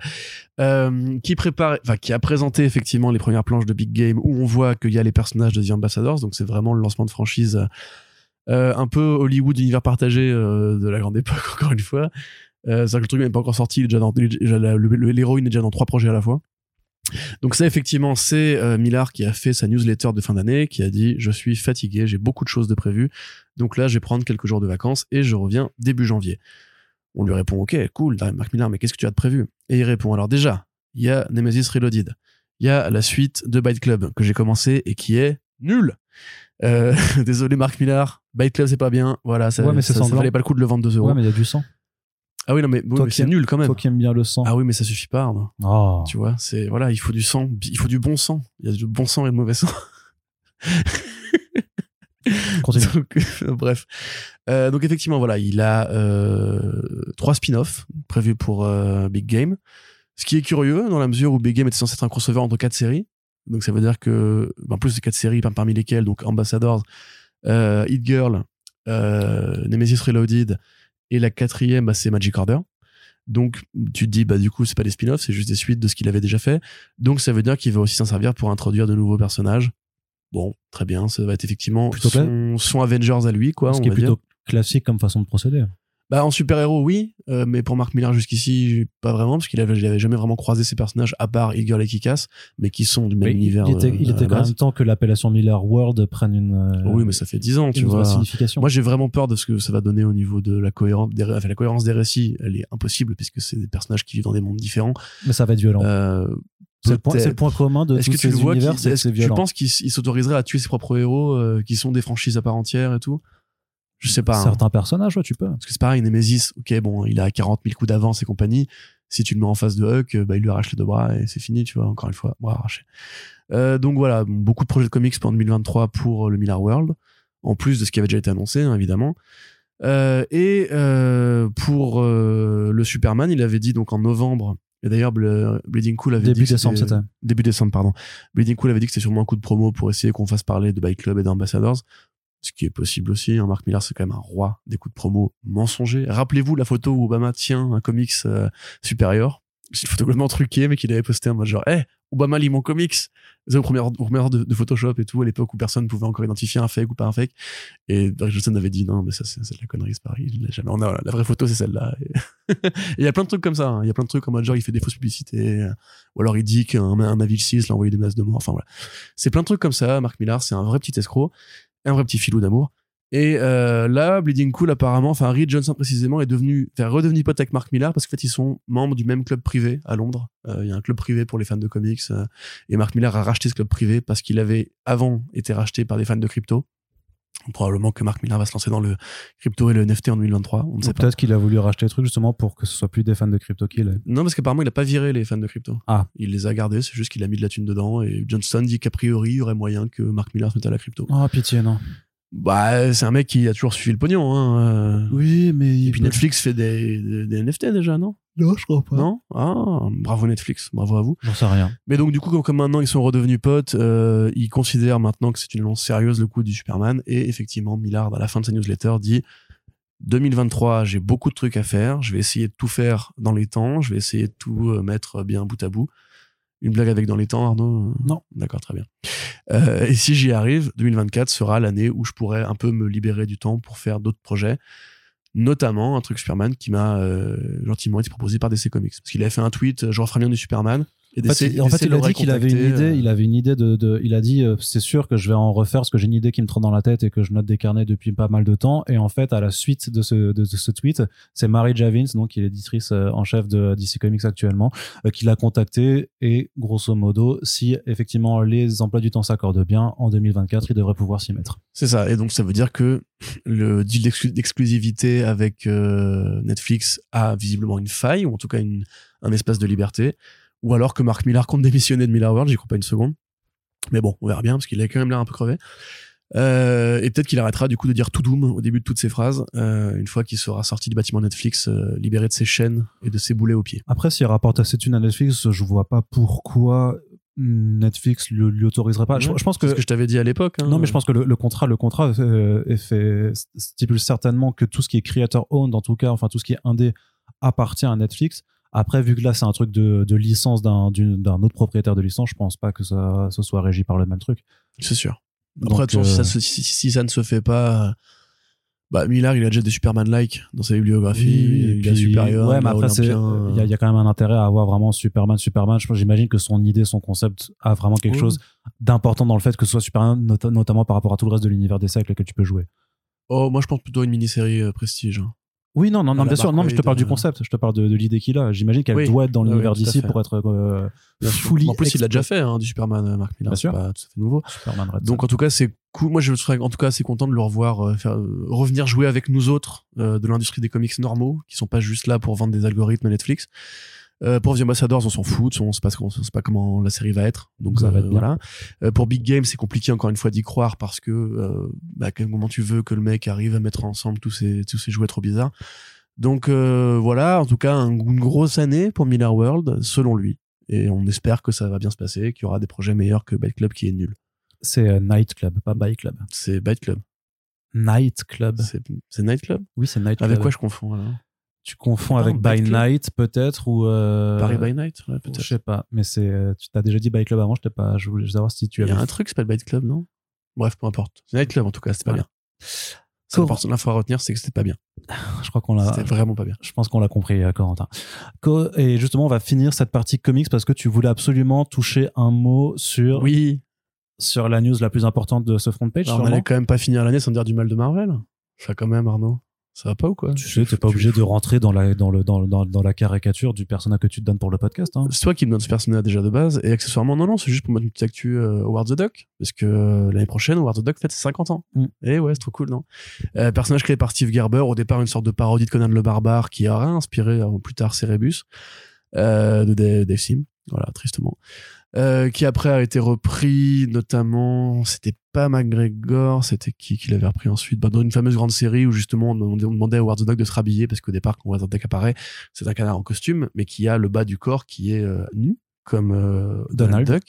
euh, qui prépare, enfin, qui a présenté effectivement les premières planches de Big Game où on voit qu'il y a les personnages de The Ambassadors, donc c'est vraiment le lancement de franchise euh, un peu Hollywood univers partagé euh, de la grande époque, encore une fois. Euh, C'est-à-dire que le truc n'est pas encore sorti, l'héroïne est déjà dans trois projets à la fois. Donc ça, effectivement, c'est euh, Millard qui a fait sa newsletter de fin d'année, qui a dit « Je suis fatigué, j'ai beaucoup de choses de prévues, donc là, je vais prendre quelques jours de vacances et je reviens début janvier. » On lui répond « Ok, cool, Marc Millard, mais qu'est-ce que tu as de prévu ?» Et il répond « Alors déjà, il y a Nemesis Reloaded, il y a la suite de Byte Club que j'ai commencé et qui est nulle. Euh, désolé Marc Millar, Bite Club c'est pas bien. Voilà, ça, Ouais, mais c'est ça, ça sanglant. valait pas le coup de le vendre 2 euros. Ouais, mais il y a du sang. Ah oui, non, mais, bon, Toi mais c'est nul quand même. Toi qui aimes bien le sang. Ah oui, mais ça suffit pas, Arnaud. Oh. Tu vois, c'est voilà, il faut du sang, il faut du bon sang. Il y a du bon sang et de mauvais sang. Continue. Donc, euh, bref. Euh, donc effectivement, voilà, il a euh, trois spin-offs prévus pour euh, Big Game. Ce qui est curieux dans la mesure où Big Game était censé être un crossover entre quatre séries. Donc ça veut dire que, en plus de quatre séries, par- parmi lesquelles donc Ambassadors, Hit Girl, Nemesis Reloaded et la quatrième, bah, c'est Magic Order. Donc tu te dis bah du coup c'est pas des spin-offs, c'est juste des suites de ce qu'il avait déjà fait. Donc ça veut dire qu'il va aussi s'en servir pour introduire de nouveaux personnages. Bon, très bien, ça va être effectivement Plutôt son, son Avengers à lui quoi. Ce on qui est dire. plutôt classique comme façon de procéder. Bah, en super-héros, oui, euh, mais pour Mark Millar jusqu'ici, pas vraiment, parce qu'il avait, il avait jamais vraiment croisé ces personnages, à part Girl et Kick-Ass, mais qui sont du même Mais univers. il était, euh, il était la quand même temps que l'appellation Miller World prenne une, euh, Oui, mais ça fait 10 ans, tu vois. signification. Moi, j'ai vraiment peur de ce que ça va donner au niveau de la cohérence des, enfin, la cohérence des récits. Elle est impossible, puisque c'est des personnages qui vivent dans des mondes différents. mais ça va être violent. Euh, c'est le, point- le commun de Est-ce tous que tu le ces vois univers, c'est que c'est que tu violent. penses qu'il s'autoriserait à tuer ses propres héros, euh, qui sont des franchises à part entière et tout? Je sais pas. hein. Certains personnages, ouais, tu peux. Parce que c'est pareil, Nemesis, ok, bon, il a 40 000 coups d'avance et compagnie. Si tu le mets en face de Huck, euh, bah, il lui arrache les deux bras et c'est fini, tu vois, encore une fois, bras arrachés. Euh, donc voilà, beaucoup de projets de comics pour 2023 pour euh, le Miller World, en plus de ce qui avait déjà été annoncé, hein, évidemment. Euh, et euh, pour le Superman, il avait dit donc en novembre, et d'ailleurs Ble- Bleeding Cool avait Début dit décembre, c'était. début décembre, pardon. Bleeding Cool avait dit que c'était sûrement un coup de promo pour essayer qu'on fasse parler de Bike Club et d'Ambassadors. Ce qui est possible aussi. Hein. Mark Millar, c'est quand même un roi des coups de promo mensongers. Rappelez-vous la photo où Obama tient un comics euh, supérieur. C'est une photo complètement truquée, mais qu'il avait posté en mode genre, hey, Obama lit mon comics. C'est aux premières, premières de, de Photoshop et tout, à l'époque où personne pouvait encore identifier un fake ou pas un fake. Et Barry Johnson avait dit, non, mais ça, c'est de la connerie, c'est pareil. Jamais. On a, la vraie photo, c'est celle-là. Il y a plein de trucs comme ça. hein. Il y a plein de trucs en mode genre, il fait des fausses publicités. euh, ou alors il dit qu'un un Navy 6 l'a envoyé des menaces de mort. Enfin voilà. C'est plein de trucs comme ça. Marc Millar, c'est un vrai petit escroc, un vrai petit filou d'amour. Et euh, là, Bleeding Cool, apparemment, enfin Reed Johnson précisément, est devenu, enfin, redevenu pote avec Marc Millar parce qu'en fait, ils sont membres du même club privé à Londres. Euh, Il y a un club privé pour les fans de comics. euh, et Marc Millar a racheté ce club privé parce qu'il avait avant été racheté par des fans de crypto. Probablement que Marc Millar va se lancer dans le crypto et le NFT en 2023. On ne sait peut-être qu'il a voulu racheter le truc justement pour que ce soit plus des fans de Crypto Kill. Non, parce qu'apparemment, il a pas viré les fans de crypto. Ah. Il les a gardés, c'est juste qu'il a mis de la thune dedans. Et Johnson dit qu'a priori, il y aurait moyen que Mark Millar se mette à la crypto. Oh, pitié, non. Bah, c'est un mec qui a toujours suivi le pognon. Hein. euh. Oui, mais. Et puis Netflix fait des, des, des NFT déjà, non? Non, je crois pas. Non? Ah, bravo Netflix, bravo à vous. J'en sais rien. Mais donc, du coup, comme, maintenant ils sont redevenus potes, euh, ils considèrent maintenant que c'est une annonce sérieuse le coup du Superman. Et effectivement, Millard, à la fin de sa newsletter, dit 2023, j'ai beaucoup de trucs à faire. Je vais essayer de tout faire dans les temps. Je vais essayer de tout euh, mettre bien bout à bout. Une blague avec dans les temps, Arnaud? Euh Non. D'accord, très bien. Euh, et si j'y arrive, 2024 sera l'année où je pourrai un peu me libérer du temps pour faire d'autres projets. Notamment un truc Superman qui m'a euh, gentiment été proposé par DC Comics. Parce qu'il avait fait un tweet, je referai bien du Superman. En fait, en il a dit qu'il avait une idée. euh, Il avait une idée de. de- il a dit, euh, c'est sûr que je vais en refaire parce que j'ai une idée qui me trotte dans la tête et que je note des carnets depuis pas mal de temps. Et en fait, à la suite de ce, de, de ce tweet, c'est Mary Javins, donc qui est l'éditrice euh, en chef de DC Comics actuellement, euh, qui l'a contacté. Et grosso modo, si effectivement les emplois du temps s'accordent bien, en 2024, il devrait pouvoir s'y mettre. C'est ça. Et donc, ça veut dire que le deal d'exclu- d'exclusivité avec euh, Netflix a visiblement une faille, ou en tout cas une, un espace de liberté. Ou alors que Mark Millar compte démissionner de Miller World, j'y crois pas une seconde. Mais bon, on verra bien, parce qu'il a quand même l'air un peu crevé. Euh, et peut-être qu'il arrêtera du coup de dire tout doom au début de toutes ces phrases, euh, une fois qu'il sera sorti du bâtiment Netflix, euh, libéré de ses chaînes et de ses boulets aux pieds. Après, s'il rapporte assez de thunes à Netflix, je vois pas pourquoi Netflix le- lui autoriserait pas. Je, Ouais, je pense que ce que je t'avais dit à l'époque. hein. Non, mais je pense que le, le contrat, le contrat est fait, stipule certainement que tout ce qui est creator owned, en tout cas, enfin tout ce qui est indé, appartient à Netflix. Après, vu que là c'est un truc de, de licence d'un autre propriétaire de licence, je pense pas que ça, soit régi par le même truc. C'est sûr. Après, Donc, si, euh, ça si- si ça ne se fait pas, euh, bah, Millard, il a déjà des Superman-like dans sa bibliographie. il a. Ouais, mais après, il y, a- il y a quand même un intérêt à avoir vraiment Superman, Superman. J'imagine que son idée, son concept a vraiment quelque Oui. chose d'important dans le fait que ce soit Superman, nota- notamment par rapport à tout le reste de l'univers des avec lequel tu peux jouer. Oh, moi, je pense plutôt à une mini-série euh, Prestige. hein. Oui, non, non, non, bien sûr. Non, mais je te parle du de- concept. Je te parle de, de l'idée qu'il a. J'imagine qu'elle Oui. doit être dans l'univers oui, d'ici pour être euh, fully en plus, il l'a déjà fait, hein, du Superman, euh, Mark Miller. Bien c'est sûr. pas tout à fait nouveau. Superman Red Donc, en tout cas, c'est cool. Moi, je serais en tout cas assez content de le revoir euh, faire, euh, revenir jouer avec nous autres euh, de l'industrie des comics normaux, qui sont pas juste là pour vendre des algorithmes à Netflix. Euh, pour The Ambassadors, on s'en fout, on sait pas, on sait pas comment la série va être. Donc Ça va euh, être voilà. Euh, pour Big Game, c'est compliqué encore une fois d'y croire parce que bah, à quel moment tu veux que le mec arrive à mettre ensemble tous ces tous ces jouets trop bizarres. Donc voilà, en tout cas, un- une grosse année pour Miller World, selon lui. Et on espère que ça va bien se passer, qu'il y aura des projets meilleurs que Bite Club qui est nul. C'est Night Club, pas Bike Club. C'est Bite Club. Night Club. C'est Night Club? Oui, c'est Night Club. Avec quoi je confonds alors? Tu confonds Non, avec By. Night, peut-être, ou. euh, Paris by Night ouais, Je peut-être. sais pas, mais c'est. euh, Tu t'as déjà dit Bike Club avant, je pas. Je voulais savoir si tu Il y avais. a un truc qui s'appelle Bite Club, non? Bref, peu importe. C'est Night Club en tout cas, c'était pas Voilà. bien. C'est important. L'info à retenir, c'est que c'était pas bien. Je crois qu'on l'a. C'était vraiment pas bien. Je pense qu'on l'a compris, euh, Corentin. Co- Et justement, on va finir cette partie comics parce que tu voulais absolument toucher un mot sur, Oui, sur la news la plus importante de ce front page. Alors, on allait quand même pas finir l'année sans dire du mal de Marvel. Ça quand même, Arnaud. Ça va pas ou quoi Tu sais, t'es pas obligé de rentrer dans la, dans, le, dans, le- dans, dans la caricature du personnage que tu te donnes pour le podcast. Hein. C'est toi qui me donne ce personnage déjà de base. Et accessoirement, non, non, c'est juste pour mettre une petite actu euh, Howard the Duck. Parce que euh, l'année prochaine, Howard the Duck fête ses 50 ans. Mm. Et ouais, c'est trop cool, non euh, Personnage créé par Steve Gerber. Au départ, une sorte de parodie de Conan le Barbare qui aura inspiré euh, plus tard Cerebus euh, de Dave, Dave Sim. Voilà, tristement. Euh, qui après a été repris, notamment, c'était pas McGregor, c'était qui qui l'avait repris ensuite? Bah, Dans une fameuse grande série où justement on, demandait à Howard the Duck de se rhabiller parce qu'au départ, quand Howard the Duck apparaît, c'est un canard en costume, mais qui a le bas du corps qui est euh, nu, comme euh, Donald. Duck.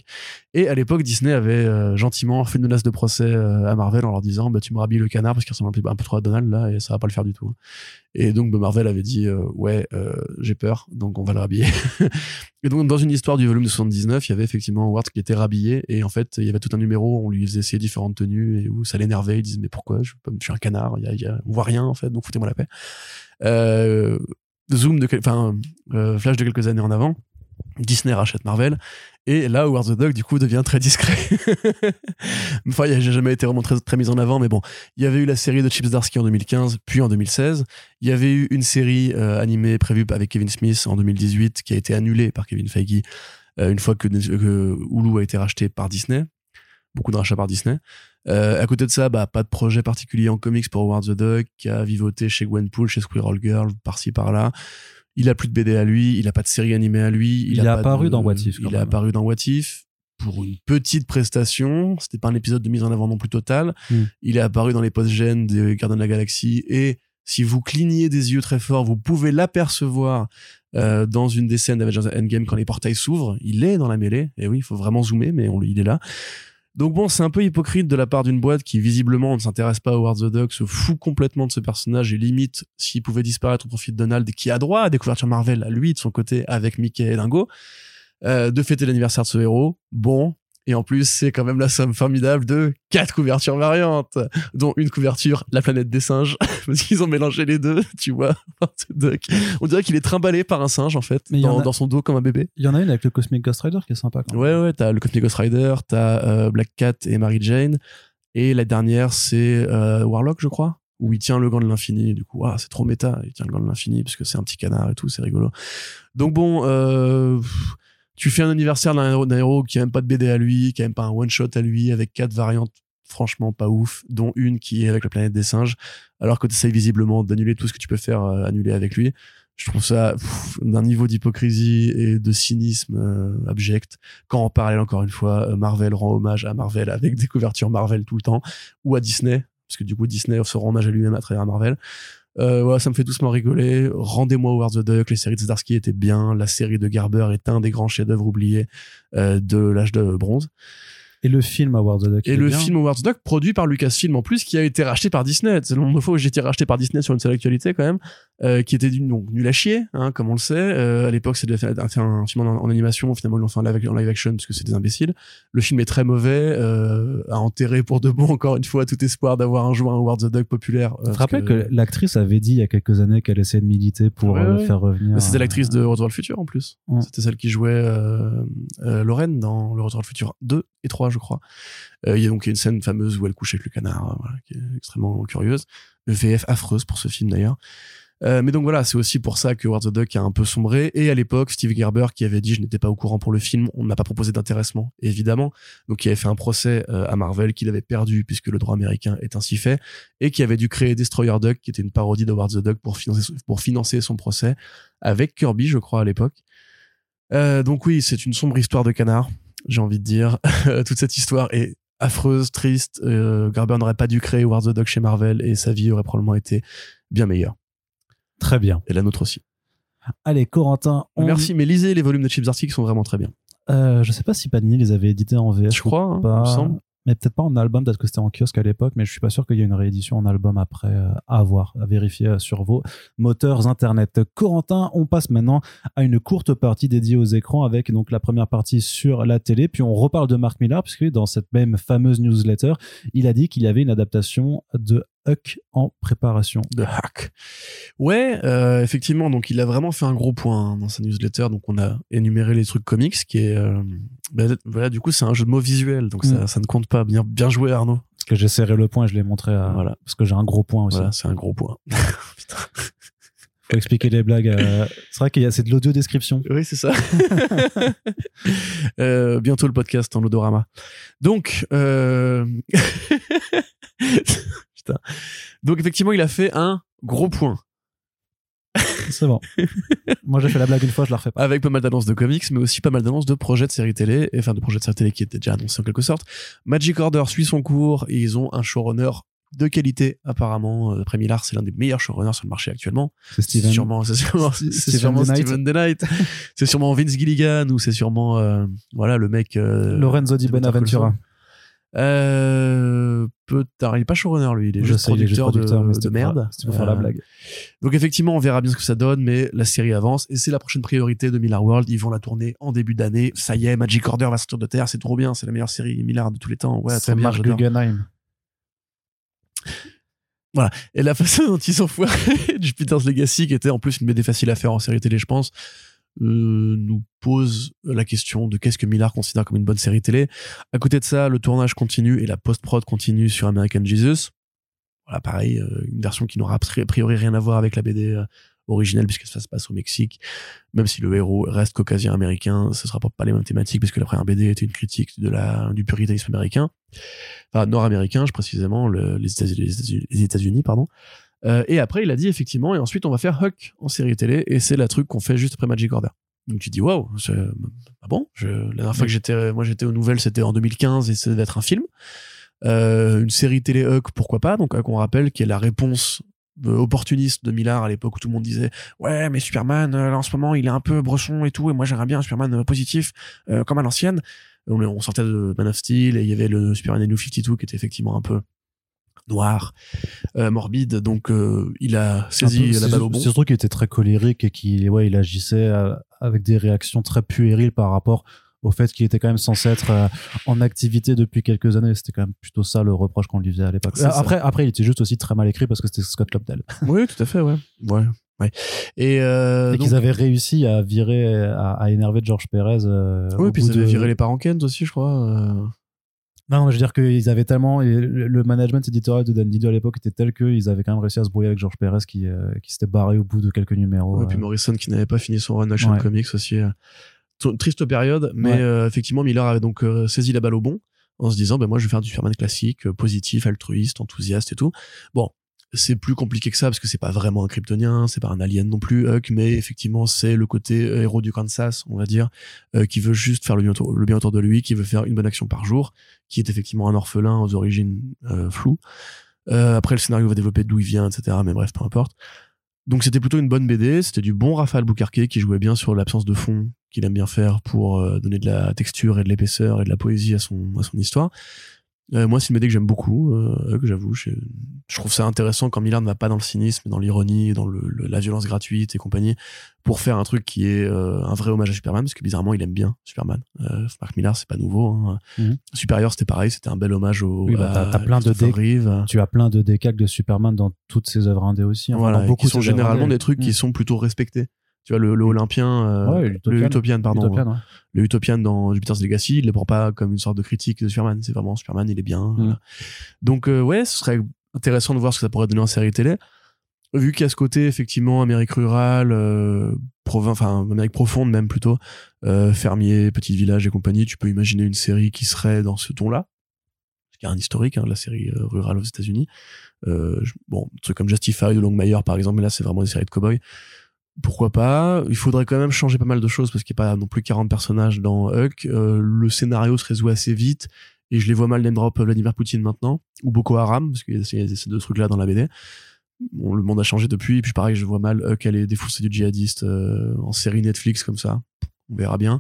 Et à l'époque, Disney avait euh, gentiment fait une menace de procès euh, à Marvel en leur disant bah, Tu me rhabilles le canard parce qu'il ressemble un peu, trop à Donald là et ça va pas le faire du tout. Et donc bah, Marvel avait dit Ouais, j'ai peur, donc on va le rhabiller. et donc, dans une histoire du volume de 79, il y avait effectivement Howard qui était rhabillé et en fait, il y avait tout un numéro où on lui faisait essayer différentes tenues et où ça l'énervait. Il disait Mais pourquoi? Je, je suis un canard, y a, y a- on voit rien en fait, donc foutez-moi la paix. Zoom de, enfin, flash de quelques années en avant. Disney rachète Marvel et là Howard the Duck du coup devient très discret. Enfin il a jamais été vraiment très, très mis en avant mais bon. Il y avait eu la série de Chips Darsky en 2015 puis en 2016 il y avait eu une série euh, animée prévue avec Kevin Smith en 2018 qui a été annulée par Kevin Feige euh, une fois que, que Hulu a été racheté par Disney. Beaucoup de rachats par Disney. Euh, à côté de ça bah pas de projet particulier en comics pour Howard the Duck qui a vivoté chez Gwenpool chez Squirrel Girl par-ci par-là il a plus de BD à lui, il a pas de série animée à lui. Il a est apparu de- dans What If, quand Il est apparu dans What If pour une petite prestation. C'était pas un épisode de mise en avant non plus total. Mm. Il est apparu dans les post-gènes des Gardiens de la Galaxie et si vous clignez des yeux très fort, vous pouvez l'apercevoir euh, dans une des scènes d'Avengers Endgame quand les portails s'ouvrent. Il est dans la mêlée. Et oui, il faut vraiment zoomer, mais on, il est là. Donc bon, c'est un peu hypocrite de la part d'une boîte qui visiblement ne s'intéresse pas à Howard the Duck, se fout complètement de ce personnage et limite s'il pouvait disparaître au profit de Donald, qui a droit à des couvertures Marvel à lui de son côté avec Mickey et Dingo, euh, de fêter l'anniversaire de ce héros. Bon. Et en plus, c'est quand même la somme formidable de quatre couvertures variantes, dont une couverture La planète des singes, parce qu'ils ont mélangé les deux, tu vois. On dirait qu'il est trimballé par un singe, en fait, Mais dans, a- dans son dos comme un bébé. Il y en a une avec le Cosmic Ghost Rider qui est sympa. Quand même. Ouais, ouais, t'as le Cosmic Ghost Rider, t'as euh, Black Cat et Mary Jane. Et la dernière, c'est euh, Warlock, je crois, où il tient le gant de l'infini. Du coup, ah, c'est trop méta, il tient le gant de l'infini, parce que c'est un petit canard et tout, c'est rigolo. Donc bon, euh, pff, tu fais un anniversaire d'un héros, qui a même pas de BD à lui, qui a même pas un one-shot à lui, avec quatre variantes franchement pas ouf, dont une qui est avec la planète des singes, alors que tu essayes visiblement d'annuler tout ce que tu peux faire euh, annuler avec lui. Je trouve ça d'un niveau d'hypocrisie et de cynisme euh, abject. Quand en parallèle, encore une fois, euh, Marvel rend hommage à Marvel avec des couvertures Marvel tout le temps, ou à Disney, parce que du coup Disney se rend hommage à lui-même à travers Marvel. Euh, voilà, ça me fait doucement rigoler. Rendez-moi Howard the Duck. Les séries de Zdarsky étaient bien. La série de Garber est un des grands chefs-d'œuvre oubliés euh, de l'âge de bronze. Et le film Howard the Duck. Et le bien. film Howard the Duck, produit par Lucasfilm en plus, qui a été racheté par Disney. C'est le nombre de fois où j'ai été racheté par Disney sur une seule actualité quand même, euh, qui était donc nul à chier, hein, comme on le sait. Euh, à l'époque, c'était un, un film en, en animation. Finalement, ils l'ont fait en live, en live action parce que c'est des imbéciles. Le film est très mauvais, euh, a enterré pour de bon encore une fois tout espoir d'avoir un jour un Howard the Duck populaire. Je te parce rappelle que, l'actrice avait dit il y a quelques années qu'elle essayait de militer pour Ouais, euh, faire revenir. C'était l'actrice de Retour vers le futur en plus. Ouais. C'était celle qui jouait euh, Lorraine dans Le Retour vers le futur 2 et 3, je crois. Euh, Il y a donc une scène fameuse où elle couche avec le canard, euh, qui est extrêmement curieuse. VF affreuse pour ce film d'ailleurs. Euh, mais donc voilà, c'est aussi pour ça que Howard the Duck a un peu sombré. Et à l'époque, Steve Gerber qui avait dit je n'étais pas au courant pour le film, on ne m'a pas proposé d'intéressement, évidemment. Donc il avait fait un procès à Marvel qu'il avait perdu puisque le droit américain est ainsi fait et qui avait dû créer Destroyer Duck qui était une parodie de Howard the Duck pour financer son procès avec Kirby, je crois à l'époque. Donc oui, c'est une sombre histoire de canard, j'ai envie de dire. Toute cette histoire est affreuse, triste. Euh, n'aurait pas dû créer Howard the Duck chez Marvel et sa vie aurait probablement été bien meilleure. Très bien. Et la nôtre aussi. Allez, Corentin. on- Merci, mais lisez les volumes de Chips Arctic qui sont vraiment très bien. Euh, je sais pas si Panini les avait édités en VF. Je crois, hein, il me semble. Mais peut-être pas en album, peut-être que c'était en kiosque à l'époque, mais je suis pas sûr qu'il y ait une réédition en album après euh, à avoir, à vérifier euh, sur vos moteurs internet. Corentin, on passe maintenant à une courte partie dédiée aux écrans avec donc la première partie sur la télé, puis on reparle de Mark Millar puisque dans cette même fameuse newsletter, il a dit qu'il y avait une adaptation de Huck en préparation. de hack. Ouais, euh, effectivement, donc il a vraiment fait un gros point hein, dans sa newsletter. Donc on a énuméré les trucs comics, qui est, euh, bah, voilà, du coup c'est un jeu de mots visuel, donc ça, Mm. ça ne compte pas. Bien, bien joué Arnaud. Parce que j'ai serré le point et je l'ai montré à, Voilà. parce que j'ai un gros point aussi. Voilà, c'est un gros point. Putain. Faut expliquer les blagues. euh, C'est vrai qu'il y a c'est de l'audio description. Oui, c'est ça. Euh, bientôt le podcast en odorama. Donc, euh... Putain. Donc effectivement, il a fait un gros point C'est bon. Moi j'ai fait la blague une fois, je la refais pas. avec pas mal d'annonces de comics, mais aussi pas mal d'annonces de projets de séries télé, et enfin de projets de séries télé qui étaient déjà annoncés en quelque sorte. Magic Order suit son cours et ils ont un showrunner de qualité apparemment. Euh, D'après Millard, c'est l'un des meilleurs showrunners sur le marché actuellement. C'est Steven. sûrement, c'est sûrement, Steven c'est sûrement. Steven c'est Vince Gilligan ou c'est sûrement euh, voilà le mec euh, Lorenzo Di Bonaventura. Saul. Euh, peut il est pas showrunner lui, il est Je juste sais, il est juste producteur, producteur, mais de, pour- merde. C'était pour faire la Euh, blague. Donc effectivement, on verra bien ce que ça donne, mais la série avance et c'est la prochaine priorité de Miller World. Ils vont la tourner en début d'année. Ça y est, Magic Order va sortir de terre, c'est trop bien, c'est la meilleure série Miller de tous les temps. Ouais, c'est Mark. Guggenheim. Et la façon dont ils sont foirés Jupiter's Legacy, qui était en plus une BD facile à faire en série télé, je pense, euh, nous pose la question de qu'est-ce que Millard considère comme une bonne série télé. À côté de ça, le tournage continue et la post-prod continue sur American Jesus. Voilà, pareil, euh, une version qui n'aura a priori rien à voir avec la BD euh, originelle puisque ça se passe au Mexique. Même si le héros reste caucasien américain, ce sera pas, les mêmes thématiques puisque la première BD était une critique de la, du puritanisme américain. Enfin, nord-américain, je précisément, les États-Unis, pardon. Euh, et après, il a dit effectivement, et ensuite on va faire Huck en série télé, et c'est la truc qu'on fait juste après Magic Order. Donc tu dis waouh, c'est- ah bon? Je, La dernière fois que j'étais, moi j'étais aux nouvelles, c'était en 2015 et ça devait être un film. Euh, une série télé Huck, pourquoi pas? Donc Huck, on rappelle, qui est la réponse euh, opportuniste de Millard à l'époque où tout le monde disait ouais mais Superman là en ce moment il est un peu bresson et tout et moi j'aimerais bien un Superman positif euh, comme à l'ancienne on, sortait de Man of Steel et il y avait le Superman New 52 qui était effectivement un peu noir euh, morbide donc euh, il a saisi peu- la balle au bon C'est surtout qu'il était très colérique et qu'il ouais, il agissait euh, avec des réactions très puériles par rapport au fait qu'il était quand même censé être euh, en activité depuis quelques années. C'était quand même plutôt ça le reproche qu'on lui faisait à l'époque. Ça. Après, après, il était juste aussi très mal écrit parce que c'était Scott Lobdell. oui tout à fait ouais ouais ouais et, euh, et qu'ils avaient réussi à virer, à, à énerver George Perez. euh, oui puis ils avaient viré les parents Kent aussi je crois. Non, je veux dire qu'ils avaient tellement. et Le management éditorial de Dan Didio à l'époque était tel qu'ils avaient quand même réussi à se brouiller avec George Perez qui, euh, qui s'était barré au bout de quelques numéros. Ouais, puis euh. Morrison qui n'avait pas fini son run Action Ouais. Comics aussi. euh. Triste période, mais Ouais. euh, effectivement Miller avait donc saisi la balle au bon en se disant ben moi je vais faire du Superman classique, positif, altruiste, enthousiaste et tout. Bon, c'est plus compliqué que ça parce que c'est pas vraiment un kryptonien, c'est pas un alien non plus, Huck, mais effectivement c'est le côté euh, héros du Kansas, on va dire, euh, qui veut juste faire le bien, autour, de lui, qui veut faire une bonne action par jour, qui est effectivement un orphelin aux origines euh, floues. Après le scénario va développer d'où il vient, etc. Mais bref, peu importe. Donc c'était plutôt une bonne BD, c'était du bon Raphaël Boucarquet qui jouait bien sur l'absence de fond qu'il aime bien faire pour donner de la texture et de l'épaisseur et de la poésie à son, à son histoire. Euh, moi, c'est une BD que j'aime beaucoup, euh, que j'avoue. Je, je trouve ça intéressant quand Millard ne va pas dans le cynisme, dans l'ironie, dans le, le- la violence gratuite et compagnie, pour faire un truc qui est euh, un vrai hommage à Superman, parce que bizarrement, il aime bien Superman. Mark Millar, c'est pas nouveau. Hein. Mhm. Supérieur, c'était pareil, c'était un bel hommage au. Oui, bah, t'as- à plein de Reeve. Tu as plein de décalques de Superman dans toutes ses œuvres indées aussi. enfin, voilà, dans beaucoup qui sont généralement des trucs qui Mm. sont plutôt respectés. Tu vois, le, le Olympien, euh, Ouais, le. Utopian, pardon. Utopian, ouais. Le Utopian dans Jupiter's Legacy, il le prend pas comme une sorte de critique de Superman. C'est vraiment Superman, il est bien. Mm. voilà. Donc, euh, ouais, ce serait intéressant de voir ce que ça pourrait donner en série télé. vu qu'il y a ce côté effectivement Amérique rurale, euh, enfin Amérique profonde même plutôt, euh, fermier, petit village et compagnie, tu peux imaginer une série qui serait dans ce ton-là. Ce qui est un historique, hein, de la série euh, rurale aux États-Unis. Euh, bon, des trucs comme Justified ou Longmire par exemple, mais là c'est vraiment des séries de cowboys. Pourquoi pas Il faudrait quand même changer pas mal de choses parce qu'il n'y a pas non plus 40 personnages dans Huck. Euh, le scénario se résout assez vite et je les vois mal name drop Vladimir Poutine maintenant ou Boko Haram parce qu'il y a ces deux trucs là dans la BD. Le monde a changé depuis, et puis pareil, je vois mal Huck aller défoncer du djihadiste euh, en série Netflix comme ça. On verra bien.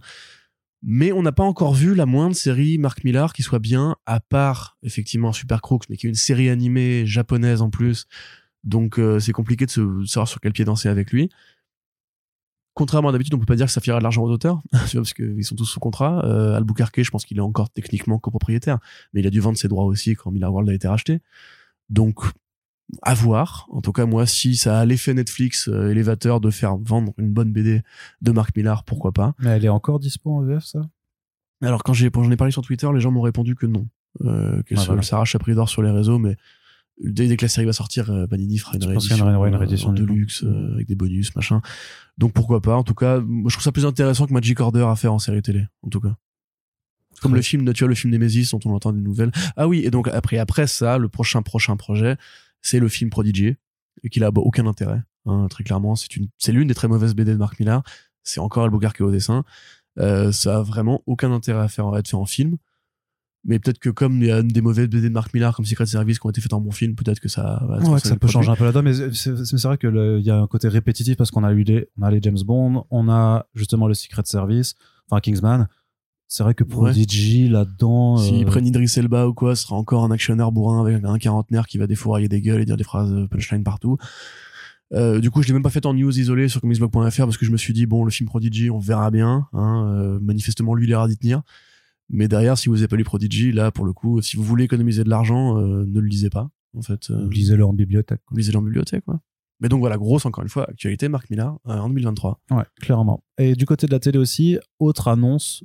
Mais on n'a pas encore vu la moindre série Mark Millar qui soit bien, à part effectivement Super Crooks, mais qui est une série animée japonaise en plus. Donc euh, c'est compliqué de, se, de savoir sur quel pied danser avec lui. Contrairement à d'habitude, on peut pas dire que ça filera de l'argent aux auteurs, parce qu'ils sont tous sous contrat. Euh, Albuquerque, je pense qu'il est encore techniquement copropriétaire, mais il a dû vendre ses droits aussi quand Miller World a été racheté. Donc à voir. En tout cas, moi, si ça a l'effet Netflix euh, élévateur de faire vendre une bonne BD de Mark Millar, pourquoi pas. Mais elle est encore dispo en VF, ça? Alors quand j'en ai parlé sur Twitter, les gens m'ont répondu que non, euh, voilà. s'arrache à prix d'or sur les réseaux, mais dès, dès que la série va sortir, euh, Panini fera une Je pense qu'il y réédition, aura une euh, réédition, en du coup. deluxe euh, avec des bonus, machin. Donc pourquoi pas. En tout cas, moi, je trouve ça plus intéressant que Magic Order à faire en série télé, en tout cas. Comme Ouais. le film, tu vois, le film Nemesis dont on entend des nouvelles. Ah oui, et donc après, après ça, le prochain prochain projet, c'est le film Prodigy, et qu'il a bah, aucun intérêt. hein, très clairement, c'est une, c'est l'une des très mauvaises BD de Mark Millar. C'est encore Albuquerque au dessin. Euh, ça a vraiment aucun intérêt à faire à être fait en film. Mais peut-être que comme il y a des mauvaises BD de Mark Millar comme Secret Service qui ont été faites en bon film, peut-être que ça va Ouais, que ça peut changer un peu la donne, mais c'est vrai que il y a un côté répétitif parce qu'on a eu les, on a les James Bond, on a justement le Secret Service, enfin Kingsman. C'est vrai que Prodigy là-dedans. S'ils euh, prennent Idris Elba ou quoi, ce sera encore un actionneur bourrin avec un quarantenaire qui va défourailler des gueules et dire des phrases euh, punchline partout. Euh, du coup, je l'ai même pas fait en news isolé sur comicsblog.fr parce que je me suis dit, bon, le film Prodigy, on verra bien. Hein, euh, manifestement, lui, il ira d'y tenir. Mais derrière, si vous avez pas lu Prodigy, là, pour le coup, si vous voulez économiser de l'argent, euh, ne le lisez pas. En fait, euh, Lisez-le en bibliothèque. lisez-le en bibliothèque. Quoi. Mais donc voilà, grosse, encore une fois, actualité, Marc Millar euh, en 2023. Ouais, clairement. Et du côté de la télé aussi, autre annonce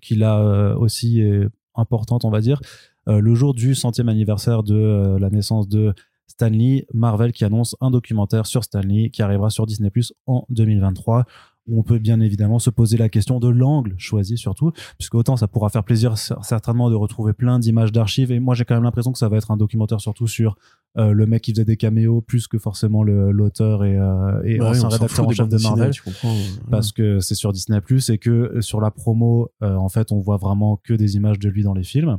qui a euh, aussi est importante, on va dire, le jour du centième anniversaire de la naissance de Stanley, Marvel qui annonce un documentaire sur Stanley qui arrivera sur Disney Plus en 2023 où on peut bien évidemment se poser la question de l'angle choisi surtout, puisque autant ça pourra faire plaisir cer- certainement de retrouver plein d'images d'archives, et moi j'ai quand même l'impression que ça va être un documentaire surtout sur euh, le mec qui faisait des caméos plus que forcément l'auteur et, euh, et Bah ancien rédacteur en chef de Marvel. euh, parce que c'est sur Disney Plus et que euh, sur la promo euh, en fait on voit vraiment que des images de lui dans les films.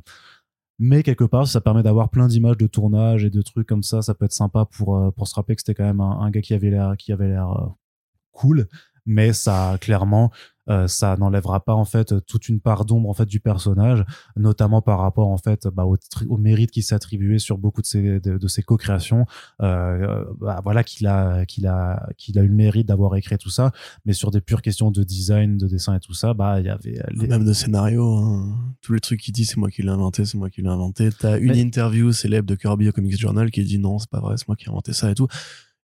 Mais quelque part ça permet d'avoir plein d'images de tournage et de trucs comme ça ça peut être sympa pour pour se rappeler que c'était quand même un, un gars qui avait l'air qui avait l'air cool mais ça clairement euh, ça n'enlèvera pas en fait toute une part d'ombre en fait du personnage notamment par rapport en fait bah, au, mérite qui s'est attribué sur beaucoup de ses de, de ses co-créations euh, bah, voilà qu'il a qu'il a qu'il a eu le mérite d'avoir écrit tout ça mais sur des pures questions de design de dessin et tout ça bah il y avait euh, les- Même de scénario, hein. tous les trucs qu'il dit, c'est moi qui l'ai inventé, c'est moi qui l'ai inventé. T'as une Mais- interview célèbre de Kirby au Comics Journal qui dit non, c'est pas vrai, c'est moi qui ai inventé ça et tout.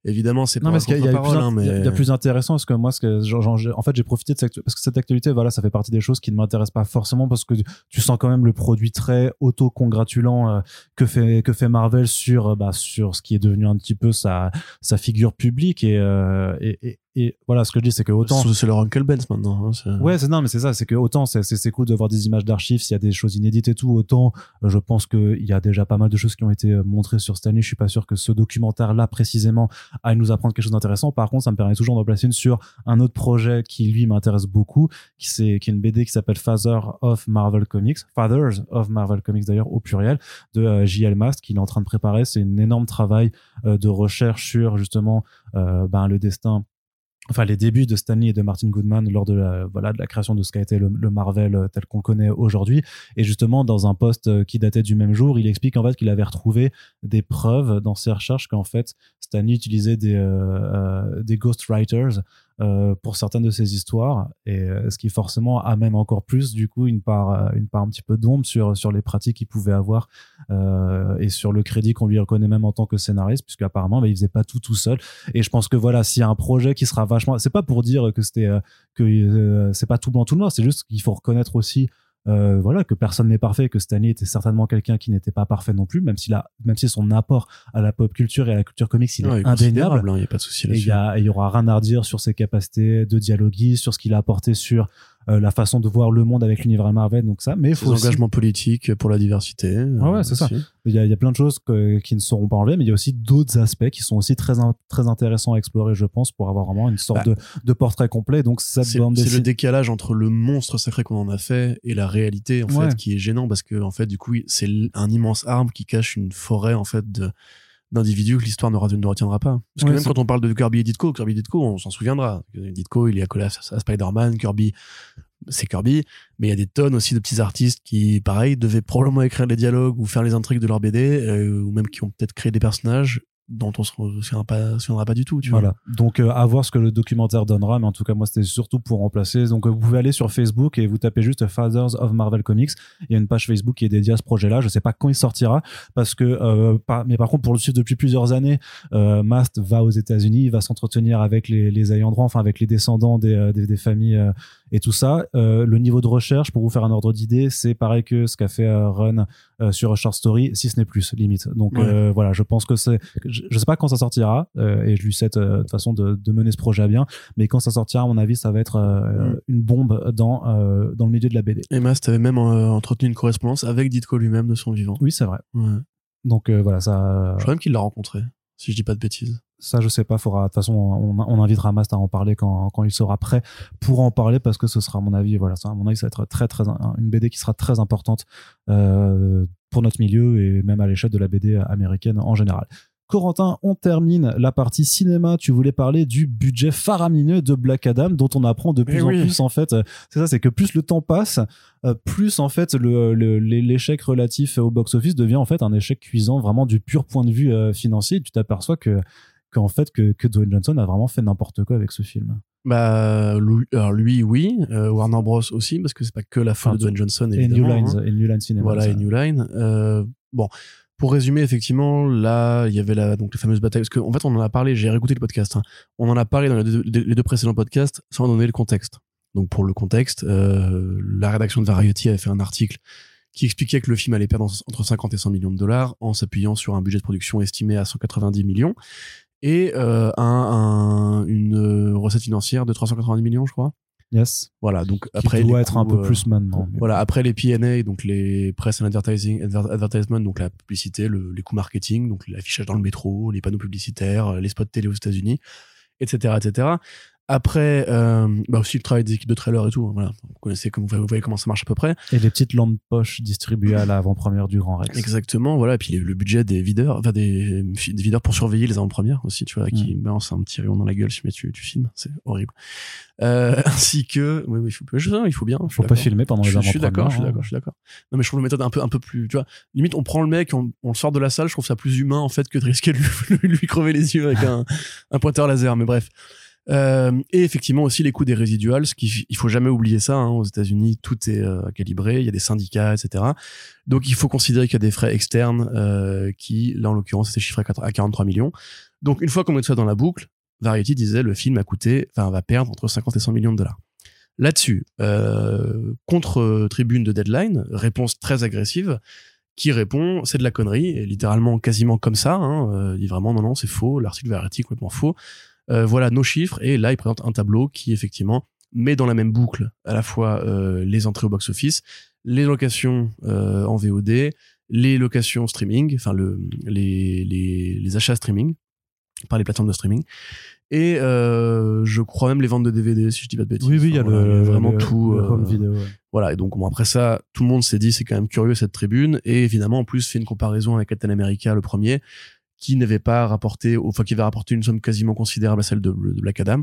Évidemment, c'est pas non mais parce qu'il y, a- il y a plus mais il y a- plus intéressant parce que moi ce que genre, genre, j'ai- en fait j'ai profité de cette parce que cette actualité voilà ça fait partie des choses qui ne m'intéressent pas forcément parce que tu sens quand même le produit très auto-congratulant euh, que fait que fait Marvel sur euh, bah, sur ce qui est devenu un petit peu sa sa figure publique et euh, et, et, et voilà ce que je dis c'est que autant c'est leur Uncle Benz maintenant. hein, Ouais, c'est non, mais c'est ça, c'est que autant c'est cool de voir des images d'archives s'il y a des choses inédites et tout, autant euh, je pense que il y a déjà pas mal de choses qui ont été euh, montrées sur cette année. Je suis pas sûr que ce documentaire-là précisément aille nous apprendre quelque chose d'intéressant. Par contre, ça me permet toujours d'en placer une sur un autre projet qui lui m'intéresse beaucoup, qui c'est qui est une BD qui s'appelle Father of Marvel Comics, Fathers of Marvel Comics d'ailleurs au pluriel, de euh, J.L. Mast qu'il est en train de préparer. C'est un énorme travail euh, de recherche sur justement ben, le destin enfin les débuts de Stanley et de Martin Goodman lors de la, voilà de la création de ce qu'a été le, Marvel euh, tel qu'on connaît aujourd'hui. Et justement dans un post euh, qui datait du même jour il explique en fait qu'il avait retrouvé des preuves dans ses recherches qu'en fait Stanley utilisait des euh, euh, des ghostwriters euh, pour certaines de ses histoires. Et euh, ce qui forcément amène encore plus du coup une part euh, une part un petit peu d'ombre sur sur les pratiques qu'il pouvait avoir et sur le crédit qu'on lui reconnaît même en tant que scénariste puisque apparemment bah, il faisait pas tout tout seul. Et je pense que voilà s'il y a un projet qui sera vachement c'est pas pour dire que c'était que c'est pas tout blanc tout noir c'est juste qu'il faut reconnaître aussi euh, voilà que personne n'est parfait, que Stanley était certainement quelqu'un qui n'était pas parfait non plus, même si la, même si son apport à la pop culture et à la culture comics il Ouais, est indéniable. hein, Il n'y a pas de souci il là-dessus. y, il y aura rien à redire sur ses capacités de dialoguer, sur ce qu'il a apporté sur euh, la façon de voir le monde avec l'univers Marvel, donc ça. Mais faut aussi engagements politiques pour la diversité. euh, Ouais, c'est ça. il y, a, il y a plein de choses que- qui ne seront pas enlevées, mais il y a aussi d'autres aspects qui sont aussi très, in- très intéressants à explorer, je pense, pour avoir vraiment une sorte Bah, de, de portrait complet. Donc, cette C'est le décalage entre le monstre sacré qu'on en a fait et la réalité en Ouais. fait qui est gênant parce que en fait du coup c'est un immense arbre qui cache une forêt en fait de d'individus que l'histoire ne, re- ne retiendra pas. Parce que Ouais, même quand on parle de Kirby et Ditko, Kirby et Ditko, on s'en souviendra. Ditko, il est accolé à, à Spider-Man, Kirby, c'est Kirby, mais il y a des tonnes aussi de petits artistes qui, pareil, devaient probablement écrire les dialogues ou faire les intrigues de leur BD, euh, ou même qui ont peut-être créé des personnages dont on se souviendra pas, du tout. Tu vois. Voilà. Donc, euh, à voir ce que le documentaire donnera, mais en tout cas, moi, c'était surtout pour remplacer. Donc, euh, vous pouvez aller sur Facebook et vous tapez juste Fathers of Marvel Comics. Il y a une page Facebook qui est dédiée à ce projet-là. Je sais pas quand il sortira, parce que, euh, par- mais par contre, pour le suivre depuis plusieurs années, euh, Mast va aux États-Unis, il va s'entretenir avec les, les ayants droit, enfin, avec les descendants des, des, des familles et tout ça. Euh, le niveau de recherche, pour vous faire un ordre d'idée, c'est pareil que ce qu'a fait euh, Run euh, sur Short Story, si ce n'est plus, limite. Donc, Ouais. voilà, je pense que c'est, je, je sais pas quand ça sortira, et je lui souhaite de toute façon de, de mener ce projet à bien, mais quand ça sortira, à mon avis, ça va être Mm. une bombe dans, dans le milieu de la BD. Et Mast avait même entretenu une correspondance avec Ditko lui-même de son vivant. Oui, c'est vrai. Ouais. Donc, voilà, ça, Je crois même qu'il l'a rencontré, si je dis pas de bêtises. Ça, je sais pas, faudra, de toute façon, on, on invitera Mast à en parler quand, quand il sera prêt pour en parler, parce que ce sera, à mon avis, voilà, ça, à mon avis, ça va être très, très, une BD qui sera très importante, euh, pour notre milieu et même à l'échelle de la BD américaine en général. Corentin, on termine la partie cinéma. Tu voulais parler du budget faramineux de Black Adam, dont on apprend de plus Eh en oui. plus en fait. euh, C'est ça, c'est que plus le temps passe, euh, plus en fait l'échec relatif au box-office devient en fait un échec cuisant, vraiment du pur point de vue euh, financier. Tu t'aperçois que qu'en fait que, que Dwayne Johnson a vraiment fait n'importe quoi avec ce film. Bah, lui, alors lui, oui. euh, Warner Bros aussi, parce que c'est pas que la fin Enfin, de Dwayne Johnson, Et New. Lines, hein. et New Line Cinema. Voilà, ça. et New Line. Euh, bon, pour résumer, effectivement, là, il y avait la, donc, les fameuses batailles. Parce qu'en en fait, on en a parlé, j'ai réécouté le podcast. hein. On en a parlé dans les deux, les deux précédents podcasts sans donner le contexte. Donc, pour le contexte, euh, la rédaction de Variety avait fait un article qui expliquait que le film allait perdre entre 50 et 100 millions de dollars en s'appuyant sur un budget de production estimé à 190 millions et euh, un, un- une euh, recette financière de 390 millions, je crois. Yes. Voilà, donc Qui après doit être un peu euh, plus maintenant. voilà, après les P&A, donc les press and advertising, adver- advertisement, donc la publicité, le- les coûts marketing, donc l'affichage dans le métro, les panneaux publicitaires, les spots télé aux États-Unis, etc., etc. Après, euh, bah aussi le travail des équipes de trailer et tout. hein, Voilà, vous connaissez, comme vous voyez comment ça marche à peu près. Et les petites lampes poches distribuées à l'avant-première du Grand Rex. Exactement, voilà. Et puis le, budget des videurs, enfin des, des videurs pour surveiller les avant-premières aussi, tu vois, qui balancent un petit rayon dans la gueule si tu, tu filmes, c'est horrible. Euh, ainsi que, oui, oui, il faut, je il faut bien. suis Faut pas filmer pendant les Je, je suis avant-premières. d'accord, je suis hein. d'accord, je suis d'accord. Non, mais je trouve la méthode un peu, un peu plus, tu vois, limite, on prend le mec, on, on le sort de la salle, je trouve ça plus humain, en fait, que de risquer de lui, lui crever les yeux avec un, un pointeur laser, mais bref. Euh, et effectivement aussi les coûts des résiduals, ce qu'il il faut jamais oublier ça. Hein, aux États-Unis, tout est euh, calibré, il y a des syndicats, etc. Donc il faut considérer qu'il y a des frais externes euh, qui, là en l'occurrence, étaient chiffrés à 4 à 43 millions. Donc une fois qu'on tout ça dans la boucle, Variety disait le film a coûté, enfin va perdre entre 50 et 100 millions de dollars. Là-dessus, euh, contre tribune de Deadline, réponse très agressive, qui répond c'est de la connerie, et littéralement quasiment comme ça, hein, euh, dit vraiment non non c'est faux, l'article Variety est complètement faux. Euh, voilà nos chiffres, et là il présente un tableau qui effectivement met dans la même boucle à la fois euh, les entrées au box-office, les locations euh, en VOD, les locations streaming, enfin le, les, les, les achats streaming par les plateformes de streaming. Et euh, je crois même les ventes de DVD, si je dis pas de bêtises. Oui, oui, il y a voilà, le, vraiment le- tout. le euh, home vidéo. ouais. voilà, et donc bon, après ça, tout le monde s'est dit c'est quand même curieux cette tribune, et évidemment en plus fait une comparaison avec Captain America le premier, qui n'avait pas rapporté, enfin qui avait rapporté une somme quasiment considérable à celle de, Black Adam,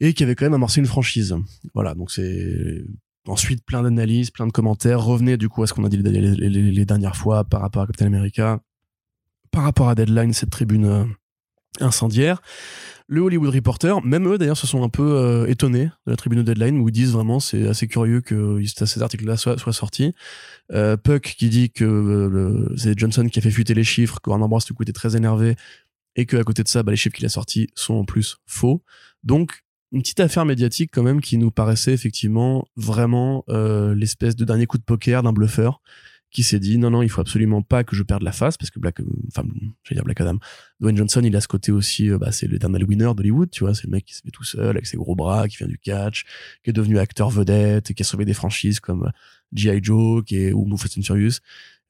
et qui avait quand même amorcé une franchise. Voilà, donc c'est ensuite plein d'analyses, plein de commentaires. Revenez du coup à ce qu'on a dit les, les- les- les dernières fois par rapport à Captain America, par rapport à Deadline, cette tribune euh, incendiaire. Le Hollywood Reporter, même eux d'ailleurs se sont un peu euh, étonnés de la tribune de Deadline où ils disent vraiment c'est assez curieux que ces articles-là soient, soient sortis. Euh, Puck qui dit que euh, c'est Johnson qui a fait fuiter les chiffres, que Bros du coup était très énervé et que à côté de ça, bah, les chiffres qu'il a sortis sont en plus faux. Donc une petite affaire médiatique quand même qui nous paraissait effectivement vraiment euh, l'espèce de dernier coup de poker d'un bluffeur qui s'est dit non non il faut absolument pas que je perde la face parce que Black enfin je dire Black Adam Dwayne Johnson il a ce côté aussi euh, bah, c'est l'éternel winner d'Hollywood tu vois c'est le mec qui se met tout seul avec ses gros bras qui vient du catch qui est devenu acteur vedette et qui a sauvé des franchises comme G.I. Joe qui ou Fast and Furious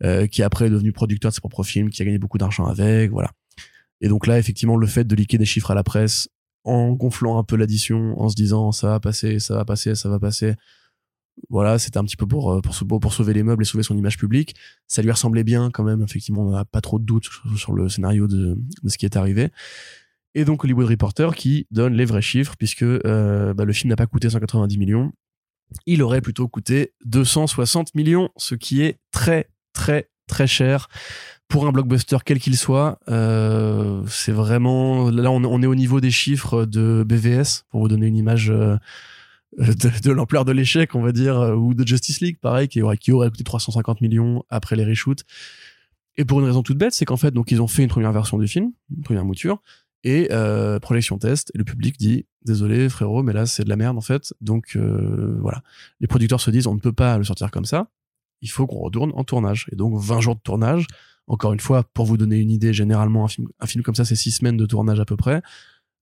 euh, qui après est devenu producteur de ses propres films qui a gagné beaucoup d'argent avec voilà et donc là effectivement le fait de liquer des chiffres à la presse en gonflant un peu l'addition, en se disant ça va passer, ça va passer, ça va passer. Voilà, c'était un petit peu pour, euh, pour, pour sauver les meubles et sauver son image publique. Ça lui ressemblait bien quand même, effectivement, on n'a pas trop de doutes sur le scénario de, ce qui est arrivé. Et donc Hollywood Reporter qui donne les vrais chiffres, puisque euh, bah, le film n'a pas coûté 190 millions, il aurait plutôt coûté 260 millions, ce qui est très très très cher pour un blockbuster quel qu'il soit, euh, c'est vraiment là on, est au niveau des chiffres de BVS pour vous donner une image de, l'ampleur de l'échec, on va dire, euh, ou de Justice League, pareil, qui aurait, coûté 350 millions après les reshoots. Et pour une raison toute bête, c'est qu'en fait, donc ils ont fait une première version du film, une première mouture, et euh, projection test, et le public dit désolé frérot, mais là c'est de la merde en fait. Donc voilà, les producteurs se disent on ne peut pas le sortir comme ça, il faut qu'on retourne en tournage. Et donc 20 jours de tournage encore une fois, pour vous donner une idée, généralement, un film, un film comme ça, c'est six semaines de tournage à peu près.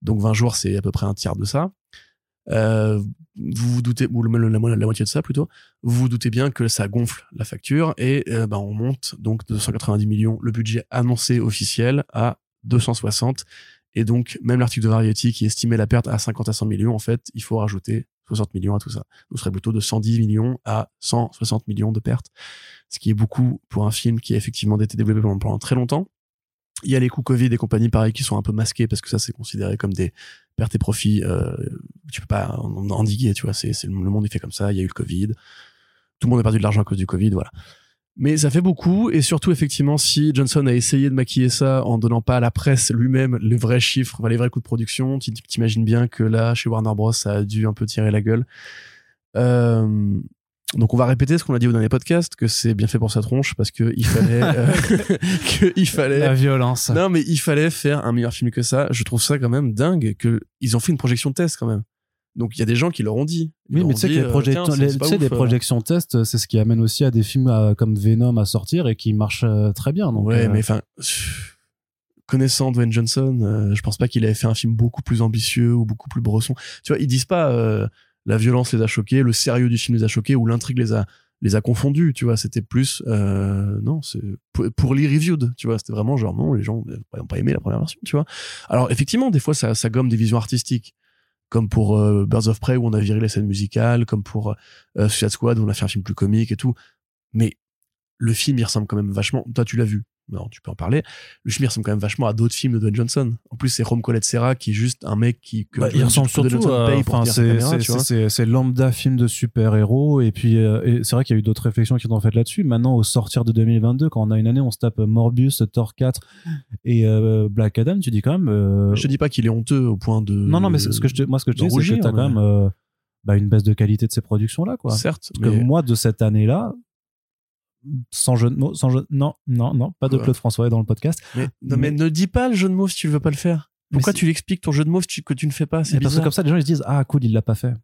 Donc 20 jours, c'est à peu près un tiers de ça. Euh, vous vous doutez, ou la, la, moitié de ça plutôt, vous vous doutez bien que ça gonfle la facture et ben, on monte donc de 190 millions le budget annoncé officiel à 260 et donc même l'article de Variety qui estimait la perte à 50 à 100 millions en fait il faut rajouter 60 millions à tout ça. Ce serait plutôt de 110 millions à 160 millions de pertes, ce qui est beaucoup pour un film qui a effectivement été développé pendant, très longtemps. Il y a les coûts Covid et compagnie pareil qui sont un peu masqués parce que ça c'est considéré comme des pertes et profits. Euh, tu peux pas en, endiguer, tu vois. C'est le monde est fait comme ça. Il y a eu le Covid. Tout le monde a perdu de l'argent à cause du Covid, voilà. Mais ça fait beaucoup, et surtout effectivement si Johnson a essayé de maquiller ça en donnant pas à la presse lui-même les vrais chiffres, les vrais coûts de production, t'imagines bien que là, chez Warner Bros, ça a dû un peu tirer la gueule. Euh, donc on va répéter ce qu'on a dit au dernier podcast, que c'est bien fait pour sa tronche, parce que il fallait, euh, que il fallait. La violence. Non mais il fallait faire un meilleur film que ça. Je trouve ça quand même dingue que ils ont fait une projection de test quand même. Donc il y a des gens qui leur ont dit. oui, mais tu sais que les, projections, les, des projections test, c'est ce qui amène aussi à des films comme Venom à sortir et qui marchent euh, très bien. Donc, ouais, euh, mais enfin, connaissant Dwayne Johnson, euh, je pense pas qu'il avait fait un film beaucoup plus ambitieux ou beaucoup plus bresson. Tu vois, ils disent pas la violence les a choqués, le sérieux du film les a choqués ou l'intrigue les a les a confondus. Tu vois, c'était plus non, c'est pour, pour les reviewed. Tu vois, c'était vraiment genre non, les gens n'ont pas aimé la première version. Tu vois. Alors effectivement, des fois ça, ça gomme des visions artistiques comme pour euh, Birds of Prey où on a viré les scènes musicales, comme pour euh, Suicide Squad où on a fait un film plus comique et tout. Mais le film, il ressemble quand même vachement. Toi, tu l'as vu? Non, tu peux en parler. Le il ressemble quand même vachement à d'autres films de Dwayne Johnson. En plus, c'est Rome Colette Serra qui est juste un mec qui. Que bah, il ressemble surtout à. C'est lambda film de super-héros. Et puis, euh, c'est vrai qu'il y a eu d'autres réflexions qui ont fait là-dessus. Maintenant, au sortir de 2022, quand on a une année, on se tape Morbius, Thor 4 et euh, Black Adam, tu dis quand même. Euh, je te dis pas qu'il est honteux au point de. Non, non, mais ce que je moi, ce que je dis, c'est que t'as quand même. Bah, une baisse de qualité de ces productions là quoi. Certes. Parce que moi de cette année là, sans jeu de mots, sans jeu... non, non, non, pas de Claude François dans le podcast. Mais, non, mais, ne dis pas le jeu de mots si tu veux pas le faire. Pourquoi tu l'expliques ton jeu de mots que tu ne fais pas? C'est parce que comme ça, les gens ils se disent ah cool, il l'a pas fait.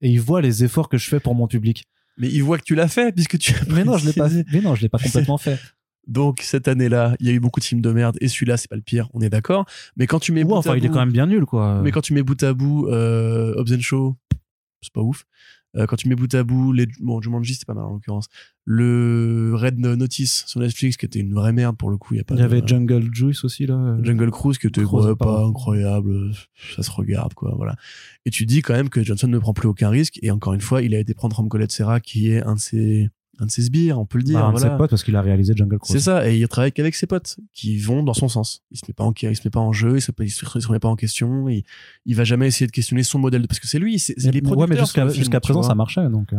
Et ils voient les efforts que je fais pour mon public. Mais ils voient que tu l'as fait puisque tu. mais non, je l'ai pas. Mais non, je l'ai pas complètement fait. Donc cette année-là, il y a eu beaucoup de films de merde et celui-là c'est pas le pire, on est d'accord. Mais quand tu mets ouais, enfin il est quand même bien nul quoi. Mais quand tu mets bout à bout euh, Hobbs Show, c'est pas ouf. Euh, quand tu mets bout à bout les bon Jumanji c'était pas mal en l'occurrence. Le Red Notice sur Netflix qui était une vraie merde pour le coup il y a pas il y avait Jungle Juice aussi là Jungle Cruise qui était pas incroyable ça se regarde quoi voilà. Et tu dis quand même que Johnson ne prend plus aucun risque et encore une fois il a été prendre Rom Colette Serra qui est un de ses un de ses sbires, on peut le dire. Bah, un de ses potes parce qu'il a réalisé Jungle Cruise. C'est ça, et il travaille qu'avec ses potes qui vont dans son sens. Il se met pas en, il se met pas en jeu, il se, il se, remet pas en question, il, il va jamais essayer de questionner son modèle parce que c'est lui, c'est les producteurs. Ouais, mais jusqu'à présent ça marchait donc. Euh.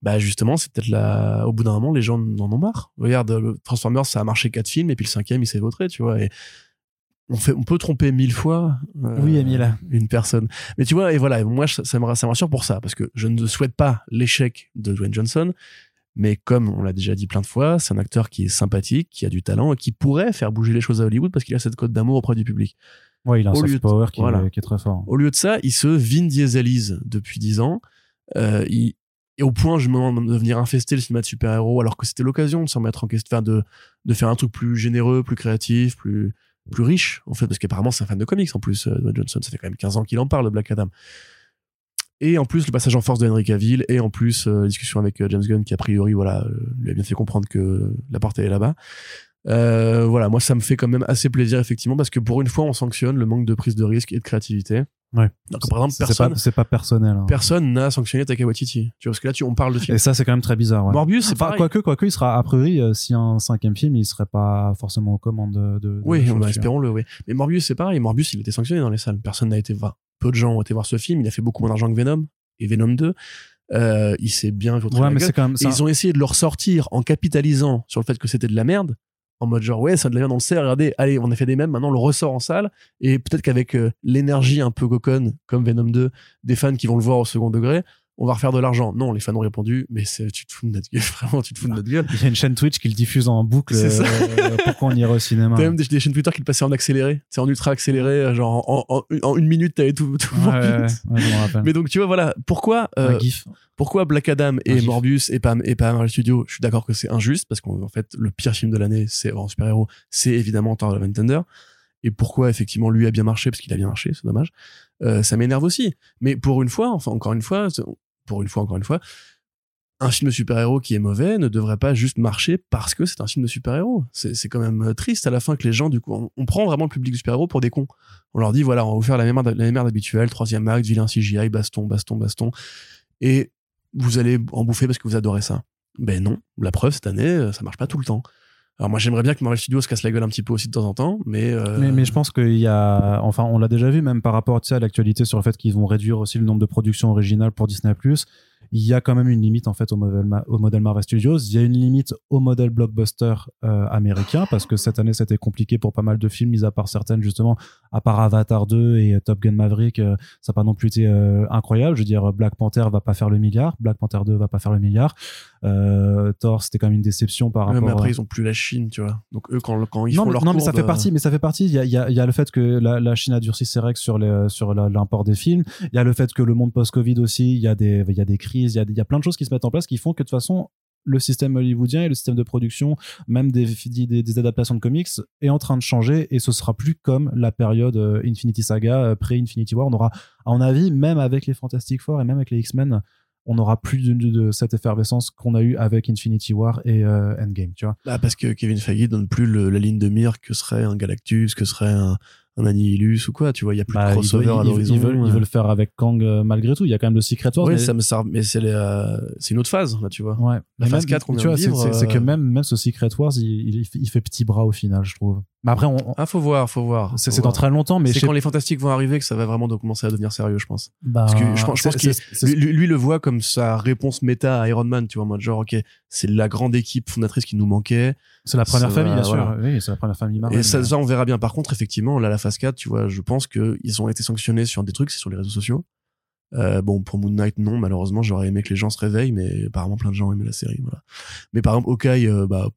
Bah justement, c'est peut-être là, au bout d'un moment, les gens en ont marre. Regarde, Transformers, ça a marché quatre films et puis le cinquième, il s'est vautré, tu vois. Et on fait, on peut tromper mille fois. Euh, oui. Une personne. Mais tu vois, et voilà, moi, ça, ça me, ça me rassure pour ça parce que je ne souhaite pas l'échec de Dwayne Johnson. Mais comme on l'a déjà dit plein de fois, c'est un acteur qui est sympathique, qui a du talent et qui pourrait faire bouger les choses à Hollywood parce qu'il a cette cote d'amour auprès du public. Ouais, il a un Au lieu soft de- power qui, voilà. est, qui est très fort. Au lieu de ça, il se Vin Dieselise depuis 10 ans. Euh, il- et au point, je me demande de venir infester le cinéma de super-héros, alors que c'était l'occasion de se remettre en question, de, de faire un truc plus généreux, plus créatif, plus, plus riche, en fait, parce qu'apparemment, c'est un fan de comics en plus, euh, Johnson. Ça fait quand même 15 ans qu'il en parle de Black Adam. Et en plus, le passage en force de Henry Cavill, et en plus, euh, la discussion avec euh, James Gunn, qui a priori, voilà, euh, lui a bien fait comprendre que la porte est là-bas. Euh, voilà, moi, ça me fait quand même assez plaisir, effectivement, parce que pour une fois, on sanctionne le manque de prise de risque et de créativité. Ouais. Donc, par exemple, c'est personne, pas, c'est pas personnel. hein. personne n'a sanctionné Taika Waititi. Tu vois, parce que là, tu, on parle de film. Et ça, c'est quand même très bizarre. Ouais. Morbius, c'est Enfin, quoique, quoique, il sera, a priori, euh, si un cinquième film, il serait pas forcément aux commandes de. de Oui, bah, espérons-le, oui. Mais Morbius, c'est pareil. Morbius, il était sanctionné dans les salles. Personne n'a été voir. Peu de gens ont été voir ce film. Il a fait beaucoup moins d'argent que Venom et Venom 2. Euh, il s'est bien Ouais, mais c'est quand même. Et ça- ils ont essayé de le ressortir en capitalisant sur le fait que c'était de la merde. En mode genre, ouais, ça de la merde, on le sait, regardez, allez, on a fait des mêmes, maintenant le ressort en salle. Et peut-être qu'avec euh, l'énergie un peu coconne, comme Venom 2, des fans qui vont le voir au second degré, on va refaire de l'argent. Non, les fans ont répondu, mais c'est- tu te fous de notre gueule, vraiment, tu te fous de notre gueule. Il y a une chaîne Twitch qui le diffuse en boucle C'est ça. euh, pour qu'on ira au cinéma. T'as même des, des chaînes Twitter qui le passaient en accéléré, c'est en ultra accéléré, euh, genre en, en- en une minute, t'avais tout, tout Ouais, ouais, ouais, je. Mais donc, tu vois, voilà, pourquoi, euh, pourquoi Black Adam et. Morbius et pas, et pas Marvel Studios Je suis d'accord que c'est injuste parce qu'en en fait, le pire film de l'année, c'est en super-héros, c'est évidemment Thor Love and Thunder. Et pourquoi effectivement lui a bien marché parce qu'il a bien marché, c'est dommage. Euh, ça m'énerve aussi. Mais pour une fois, enfin encore une fois, pour une fois, encore une fois, un film de super-héros qui est mauvais ne devrait pas juste marcher parce que c'est un film de super-héros. C'est quand même euh, triste à la fin que les gens, du coup, on, prend vraiment le public super-héros pour des cons. On leur dit, voilà, on va vous faire la même merde, la merde habituelle, troisième acte, vilain CGI, baston, baston, baston. Et vous allez en bouffer parce que vous adorez ça. Ben non, la preuve, cette année, euh, ça marche pas tout le temps. Alors moi, j'aimerais bien que Marvel Studios se casse la gueule un petit peu aussi de temps en temps, mais... euh, Mais, mais je pense qu'il y a, enfin, on l'a déjà vu même par rapport tu sais, à l'actualité sur le fait qu'ils vont réduire aussi le nombre de productions originales pour Disney+. Il y a quand même une limite en fait au modèle, au modèle Marvel Studios. Il y a une limite au modèle blockbuster euh, américain parce que cette année c'était compliqué pour pas mal de films, mis à part certaines justement, à part Avatar 2 et Top Gun Maverick, euh, ça n'a pas non plus été euh, incroyable. Je veux dire, Black Panther va pas faire le milliard, Black Panther 2 va pas faire le milliard. Euh, Thor c'était quand même une déception par ouais, rapport. mais à- après, ils ont plus la Chine, tu vois. Donc eux, quand, quand ils non, font mais, leur non, mais ça fait partie, mais ça fait partie. Il y a, il y a- il y a le fait que la, la Chine a durci ses règles sur les, sur la- l'import des films. Il y a le fait que le monde post-Covid aussi, il y a des, il y a des crises, il y a, plein de choses qui se mettent en place qui font que de toute façon, le système hollywoodien et le système de production, même des, des, adaptations de comics, est en train de changer et ce sera plus comme la période euh, Infinity Saga, euh, pré-Infinity War. On aura, à mon avis, même avec les Fantastic Four et même avec les X-Men, on n'aura plus de, cette effervescence qu'on a eu avec Infinity War et euh, Endgame, tu vois. Ah, parce que Kevin Feige donne plus la ligne de mire que serait un Galactus, que serait un, un Annihilus ou quoi, tu vois. Il y a plus Bah, de ils, crossover ils- à ils- l'horizon. ils veulent, ils euh. veulent faire avec Kang euh, malgré tout. Il y a quand même le Secret Wars. Ouais, mais, ça me sert, mais c'est euh, c'est une autre phase, là, tu vois. ouais. La Mais phase même, 4 qu'on tu vient vois, de c'est- vivre, c'est c'est que même, même ce Secret Wars, il, il, il fait petit bras au final, je trouve. Mais après, on, Ah, faut voir, faut voir. c'est dans très longtemps, mais C'est quand les fantastiques vont arriver que ça va vraiment commencer à devenir sérieux, je pense. bah, Parce que je pense- pense c'est- Lui, lui- le voit comme sa réponse méta à Iron Man, tu vois, en mode genre, ok, c'est la grande équipe fondatrice qui nous manquait. c'est la première ça famille, bien sûr. Oui, c'est la première famille Marvel. et ça, on verra bien. Par contre, effectivement, là, la phase 4, tu vois, je pense qu'ils ont été sanctionnés sur des trucs, c'est sur les réseaux sociaux. Euh, bon, pour Moon Knight, non, malheureusement, j'aurais aimé que les gens se réveillent, mais apparemment, plein de gens aiment la série, voilà. Mais par exemple, Hawkeye, euh, bah,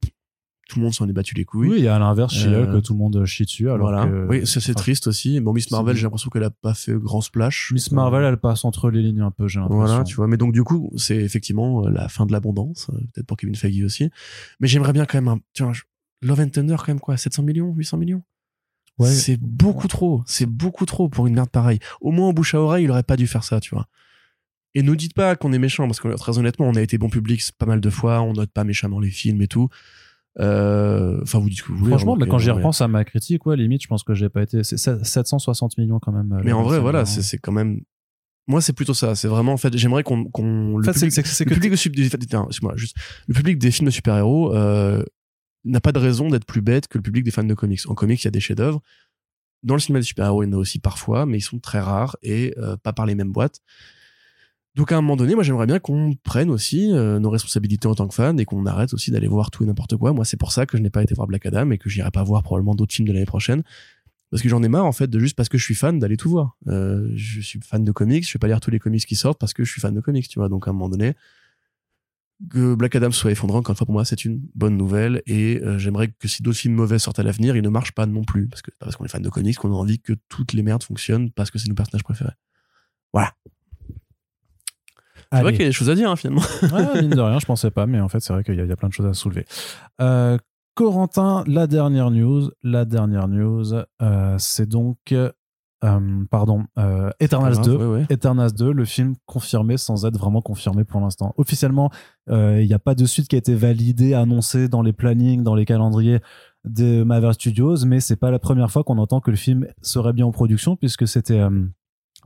tout le monde s'en est battu les couilles. Oui, et à l'inverse, She-Hulk, Euh, tout le monde chie dessus. Alors voilà. que- oui, ça, c'est enfin, triste aussi. Bon, Miss Marvel, j'ai l'impression qu'elle a pas fait grand splash. Miss Marvel, elle passe entre les lignes un peu, j'ai l'impression. Voilà, tu vois. Mais donc, du coup, c'est effectivement euh, la fin de l'abondance, euh, peut-être pour Kevin Feige aussi. Mais j'aimerais bien quand même un, tu vois, Love and Thunder, quand même, quoi, 700 millions, 800 millions? Ouais. C'est beaucoup trop. C'est beaucoup trop pour une merde pareille. Au moins, en bouche à oreille, il aurait pas dû faire ça, tu vois. Et nous dites pas qu'on est méchant, parce que très honnêtement, on a été bon public pas mal de fois, on note pas méchamment les films et tout. Euh, Enfin, vous dites ce que vous voulez. Franchement, mais remarquez, quand j'y repense à ma critique, ouais, limite, je pense que j'ai pas été. C'est 760 millions quand même. euh, Mais en vrai, voilà, c'est quand même. Moi, c'est plutôt ça. C'est vraiment, en fait, j'aimerais qu'on. En le fait, public- le que public des- juste le public des films de super-héros euh, n'a pas de raison d'être plus bête que le public des fans de comics. En comics, il y a des chefs-d'œuvre. Dans le cinéma de super-héros, il y en a aussi parfois, mais ils sont très rares et euh, pas par les mêmes boîtes. Donc à un moment donné, moi j'aimerais bien qu'on prenne aussi euh, nos responsabilités en tant que fan et qu'on arrête aussi d'aller voir tout et n'importe quoi. Moi c'est pour ça que je n'ai pas été voir Black Adam et que j'irai pas voir probablement d'autres films de l'année prochaine. Parce que j'en ai marre en fait de juste parce que je suis fan d'aller tout voir. Euh, je suis fan de comics, je vais pas lire tous les comics qui sortent parce que je suis fan de comics, tu vois. Donc à un moment donné, que Black Adam soit effondré, encore une fois, pour moi, c'est une bonne nouvelle. Et euh, j'aimerais que si d'autres films mauvais sortent à l'avenir, ils ne marchent pas non plus. Parce que parce qu'on est fan de comics qu'on a envie que toutes les merdes fonctionnent parce que c'est nos personnages préférés. Voilà. C'est vrai qu'il y a des choses à dire, hein, finalement. Ouais, mine de rien, je pensais pas, mais en fait, c'est vrai qu'il y, a- il y a plein de choses à soulever. Euh, Corentin, la dernière news, la dernière news, euh, c'est donc, euh, pardon, Eternals 2. Ouais, ouais. Eternals 2, le film confirmé sans être vraiment confirmé pour l'instant. Officiellement, il n'y a pas de suite qui a été validée, annoncée dans les plannings, dans les calendriers de Marvel Studios, mais c'est pas la première fois qu'on entend que le film serait bien en production, puisque c'était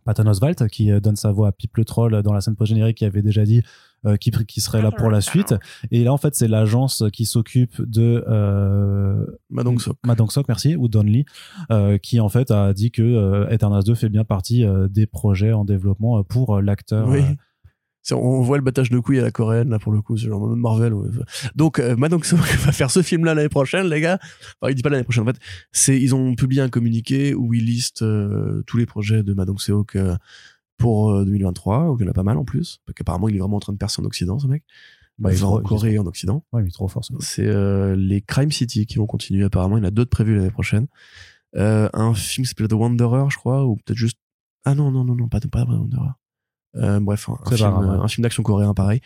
Patton Oswalt qui euh, donne sa voix à Pip le Troll dans la scène post-générique qui avait déjà dit euh, qu'il qu'il serait là pour la suite. Et là, en fait, c'est l'agence qui s'occupe de euh, Madong Sok. Madong Sok, merci, ou Don Lee, euh, qui en fait a dit que euh, Eternals 2 fait bien partie euh, des projets en développement pour l'acteur. Oui. Euh, On voit le battage de couilles à la coréenne, là, pour le coup, c'est genre Marvel. ouais. Donc, euh, Madong Sok va faire ce film-là l'année prochaine, les gars. Enfin, il dit pas l'année prochaine, en fait. C'est, ils ont publié un communiqué où ils listent euh, tous les projets de Madong Seok euh, pour euh, 2023, donc il y en a pas mal en plus. Parce qu'apparemment, il est vraiment en train de percer en Occident, ce mec. Bah, il va en Corée et en Occident. Ouais, il est trop fort. C'est euh, les Crime City qui vont continuer, apparemment. Il y en a d'autres prévus l'année prochaine. Euh, un film qui s'appelle The Wanderer, je crois, ou peut-être juste. Ah non, non, non, non, pas, pas The Wanderer. Euh, bref, un, film, ouais. film d'action coréen pareil.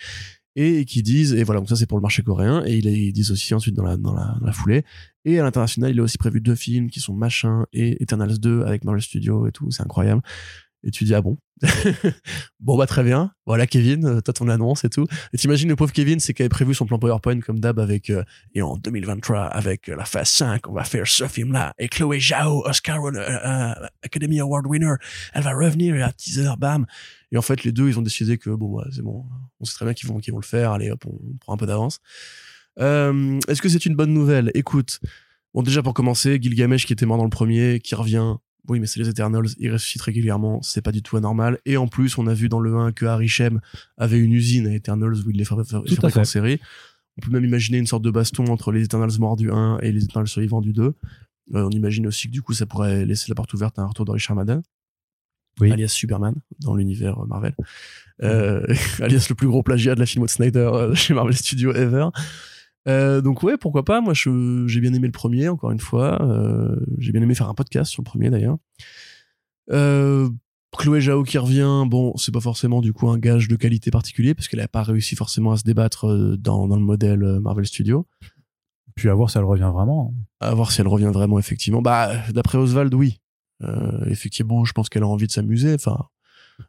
Et qui disent, et voilà, donc ça c'est pour le marché coréen, et ils, disent aussi ensuite dans la, dans, la, dans la foulée. Et à l'international, il a aussi prévu deux films qui sont Machin et Eternals 2 avec Marvel Studios et tout, c'est incroyable. Et tu dis, ah bon? Bon, bah très bien. Voilà, Kevin, euh, toi ton annonce et tout. Et t'imagines le pauvre Kevin, c'est qu'il avait prévu son plan PowerPoint comme d'hab avec, euh, et en 2023, avec euh, la phase 5, on va faire ce film-là. Et Chloé Zhao, Oscar euh, Academy Award winner, elle va revenir et à teaser, bam. Et en fait, les deux, ils ont décidé que bon, ouais, c'est bon, on sait très bien qu'ils vont, qu'ils vont le faire. Allez, hop, on prend un peu d'avance. Euh, Est-ce que c'est une bonne nouvelle? Écoute, bon, déjà pour commencer, Gilgamesh qui était mort dans le premier, qui revient. Oui, mais c'est les Eternals, ils ressuscitent régulièrement, c'est pas du tout anormal. Et en plus, on a vu dans le 1 que Harry Shem avait une usine à Eternals où il les fabriquait en série. On peut même imaginer une sorte de baston entre les Eternals morts du 1 et les Eternals survivants du 2. Euh, on imagine aussi que du coup, ça pourrait laisser la porte ouverte à un retour de Richard Madden, Oui. alias Superman, dans l'univers euh, Marvel. Euh, alias le plus gros plagiat de la film de Snyder euh, chez Marvel Studios ever. Euh, donc ouais, pourquoi pas. Moi, j'ai bien aimé le premier, encore une fois. Euh, j'ai bien aimé faire un podcast sur le premier, d'ailleurs. Euh, Chloé Zhao qui revient, bon, c'est pas forcément du coup un gage de qualité particulier parce qu'elle a pas réussi forcément à se débattre dans, dans le modèle Marvel Studios. Puis à voir si elle revient vraiment. À voir si elle revient vraiment effectivement. Bah, d'après Oswald, oui. Euh, effectivement, je pense qu'elle a envie de s'amuser. Enfin,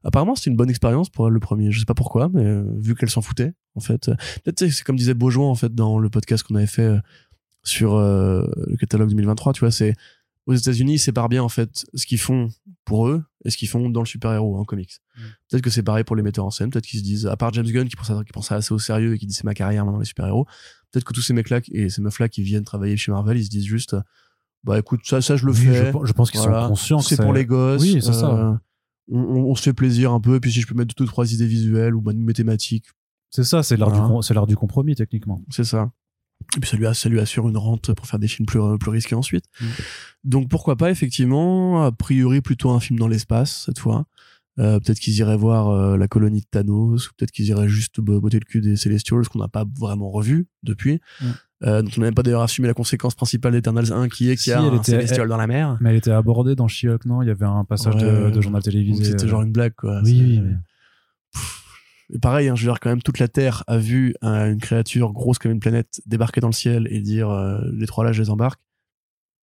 apparemment, c'était une bonne expérience pour elle le premier. Je sais pas pourquoi, mais euh, vu qu'elle s'en foutait, en fait. Peut-être c'est comme disait Beaujoin en fait dans le podcast qu'on avait fait euh, sur euh, le catalogue 2023. Tu vois, c'est aux États-Unis, ils séparent bien en fait ce qu'ils font pour eux et ce qu'ils font dans le super-héros en comics. Mm. Peut-être que c'est pareil pour les metteurs en scène. Peut-être qu'ils se disent, à part James Gunn qui pense, à- qui pense assez au sérieux et qui dit c'est ma carrière maintenant les super-héros. Peut-être que tous ces mecs-là et ces meufs-là qui viennent travailler chez Marvel, ils se disent juste, bah écoute, ça, ça je le Oui, fais. je, je pense qu'ils Voilà. sont conscients C'est pour les gosses. Oui, c'est ça. Euh, on, on- on se fait plaisir un peu. Et puis si je peux mettre deux ou trois idées visuelles ou même mes thématiques, C'est ça, c'est l'art Voilà. du, com- c'est l'art du compromis, techniquement. c'est ça. Et puis ça lui, a- ça lui assure une rente pour faire des films plus, plus risqués ensuite. Mm. Donc pourquoi pas, effectivement, a priori plutôt un film dans l'espace cette fois. Euh, peut-être qu'ils iraient voir euh, la colonie de Thanos, ou peut-être qu'ils iraient juste bo- botter le cul des Celestials qu'on n'a pas vraiment revu depuis. Mm. Euh, donc on n'a même pas d'ailleurs assumé la conséquence principale d'Eternals 1 qui est qu'il y a Si, elle un était- Celestial dans la mer. Mais elle était abordée dans She-Hulk, non? Il y avait un passage de, Ouais. de journal télévisé. C'était euh, genre une blague quoi. Oui, oui, mais- Et pareil, hein, je veux dire, quand même, toute la Terre a vu une créature grosse comme une planète débarquer dans le ciel et dire euh, les trois là, je les embarque.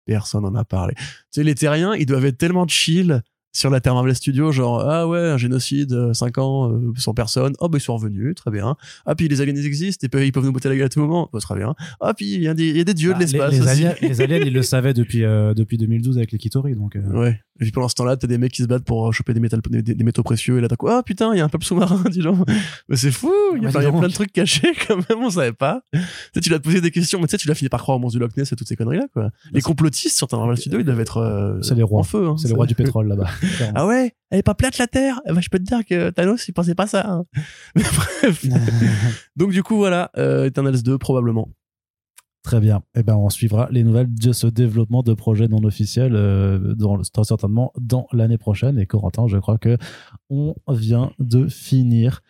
Personne n'en a parlé. Tu sais, les terriens, ils doivent être tellement chill sur la Terre Marvel Studios, genre, ah ouais, un génocide, 5 ans, euh, sans personne. Oh, bah, ils sont revenus, très bien. Ah, puis les aliens ils existent, et puis ils peuvent nous botter la gueule à tout moment. Oh, très bien. Ah, puis il y, a des- il y a des dieux Bah, de l'espace les, les aliens, les aliens, ils le savaient depuis, euh, depuis 2012 avec les Kitori, donc. euh, Ouais. Et puis pendant ce temps-là, t'as des mecs qui se battent pour choper des, métals, des, des métaux précieux. Et là, t'as quoi? Ah putain, il y a un peuple sous-marin, dis donc. Mais c'est fou. Il y a, Ouais, enfin, il y a dis donc. plein de trucs cachés quand même, on savait pas. Tu sais, tu l'as posé des questions, mais tu sais, tu l'as fini par croire au monstre du Loch Ness et toutes ces conneries-là, quoi. Les complotistes sur ta Marvel Studio, ils doivent être euh, C'est les rois. en feu. Hein, C'est le roi du pétrole là-bas. Ah ouais Elle est pas plate la Terre? Ben, Je peux te dire que Thanos, il pensait pas ça. hein. Mais bref. Donc du coup, voilà, euh, Eternals 2, probablement. Très bien. Eh ben, on suivra les nouvelles de ce développement de projets non officiels euh, dans certainement dans l'année prochaine. Et Corentin, je crois que on vient de finir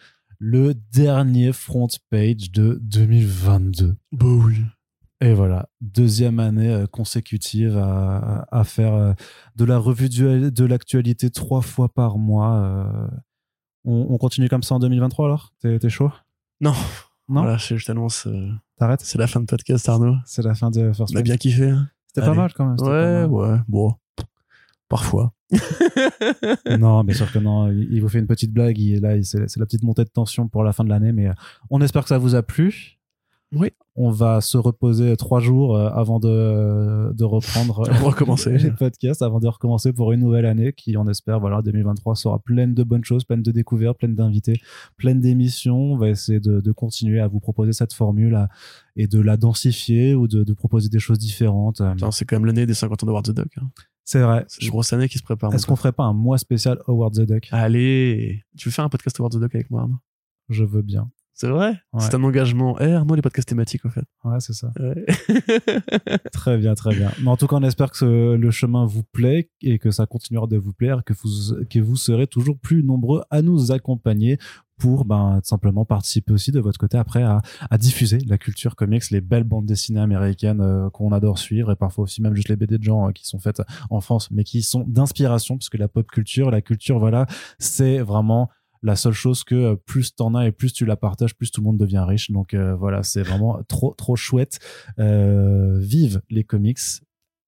le dernier front page de 2022. Bah oui. Et voilà, deuxième année euh, consécutive à, à faire euh, de la revue du- de l'actualité trois fois par mois. euh. On, on continue comme ça en 2023 alors? T'es chaud? Non. Non? Voilà, je je t'annonce, euh, T'arrêtes? c'est la fin de podcast, Arnaud. C'est la fin de First On a bien kiffé. hein? C'était pas mal quand même. Ouais, ouais, bon. Parfois. non, bien sûr que non. Il vous fait une petite blague. Il, là, c'est la petite montée de tension pour la fin de l'année. Mais on espère que ça vous a plu. Oui. On va se reposer trois jours euh, avant de, de reprendre recommencer. les podcasts, avant de recommencer pour une nouvelle année qui, on espère, voilà, 2023 sera pleine de bonnes choses, pleine de découvertes, pleine d'invités, pleine d'émissions. On va essayer de, de continuer à vous proposer cette formule à- et de la densifier ou de, de proposer des choses différentes. Euh, C'est quand même l'année des 50 ans de the Duck. hein. C'est vrai. C'est une grosse année qui se prépare. Est-ce qu'on ferait pas un mois spécial Howard the Duck? Allez, tu veux faire un podcast Howard the Duck avec moi, Arnaud? Je veux bien. C'est vrai Ouais. C'est un engagement. Eh, Arnaud, les podcasts thématiques, au fait. Ouais, c'est ça. Ouais. Très bien, très bien. Mais en tout cas, on espère que ce- le chemin vous plaît et que ça continuera de vous plaire, que vous, que vous serez toujours plus nombreux à nous accompagner pour ben, simplement participer aussi de votre côté après à, à diffuser la culture comics, les belles bandes dessinées américaines euh, qu'on adore suivre et parfois aussi même juste les BD de gens euh, qui sont faites en France mais qui sont d'inspiration puisque la pop culture, la culture, voilà, c'est vraiment la seule chose que euh, plus t'en as et plus tu la partages, plus tout le monde devient riche. Donc euh, voilà, c'est vraiment trop trop chouette. Euh, vive les comics.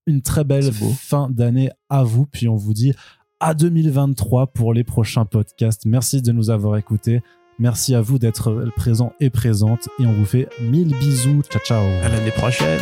Une très belle fin d'année à vous. Puis on vous dit à 2023 pour les prochains podcasts. Merci de nous avoir écoutés. Merci à vous d'être présents et présentes. Et on vous fait mille bisous. Ciao, ciao. À l'année prochaine.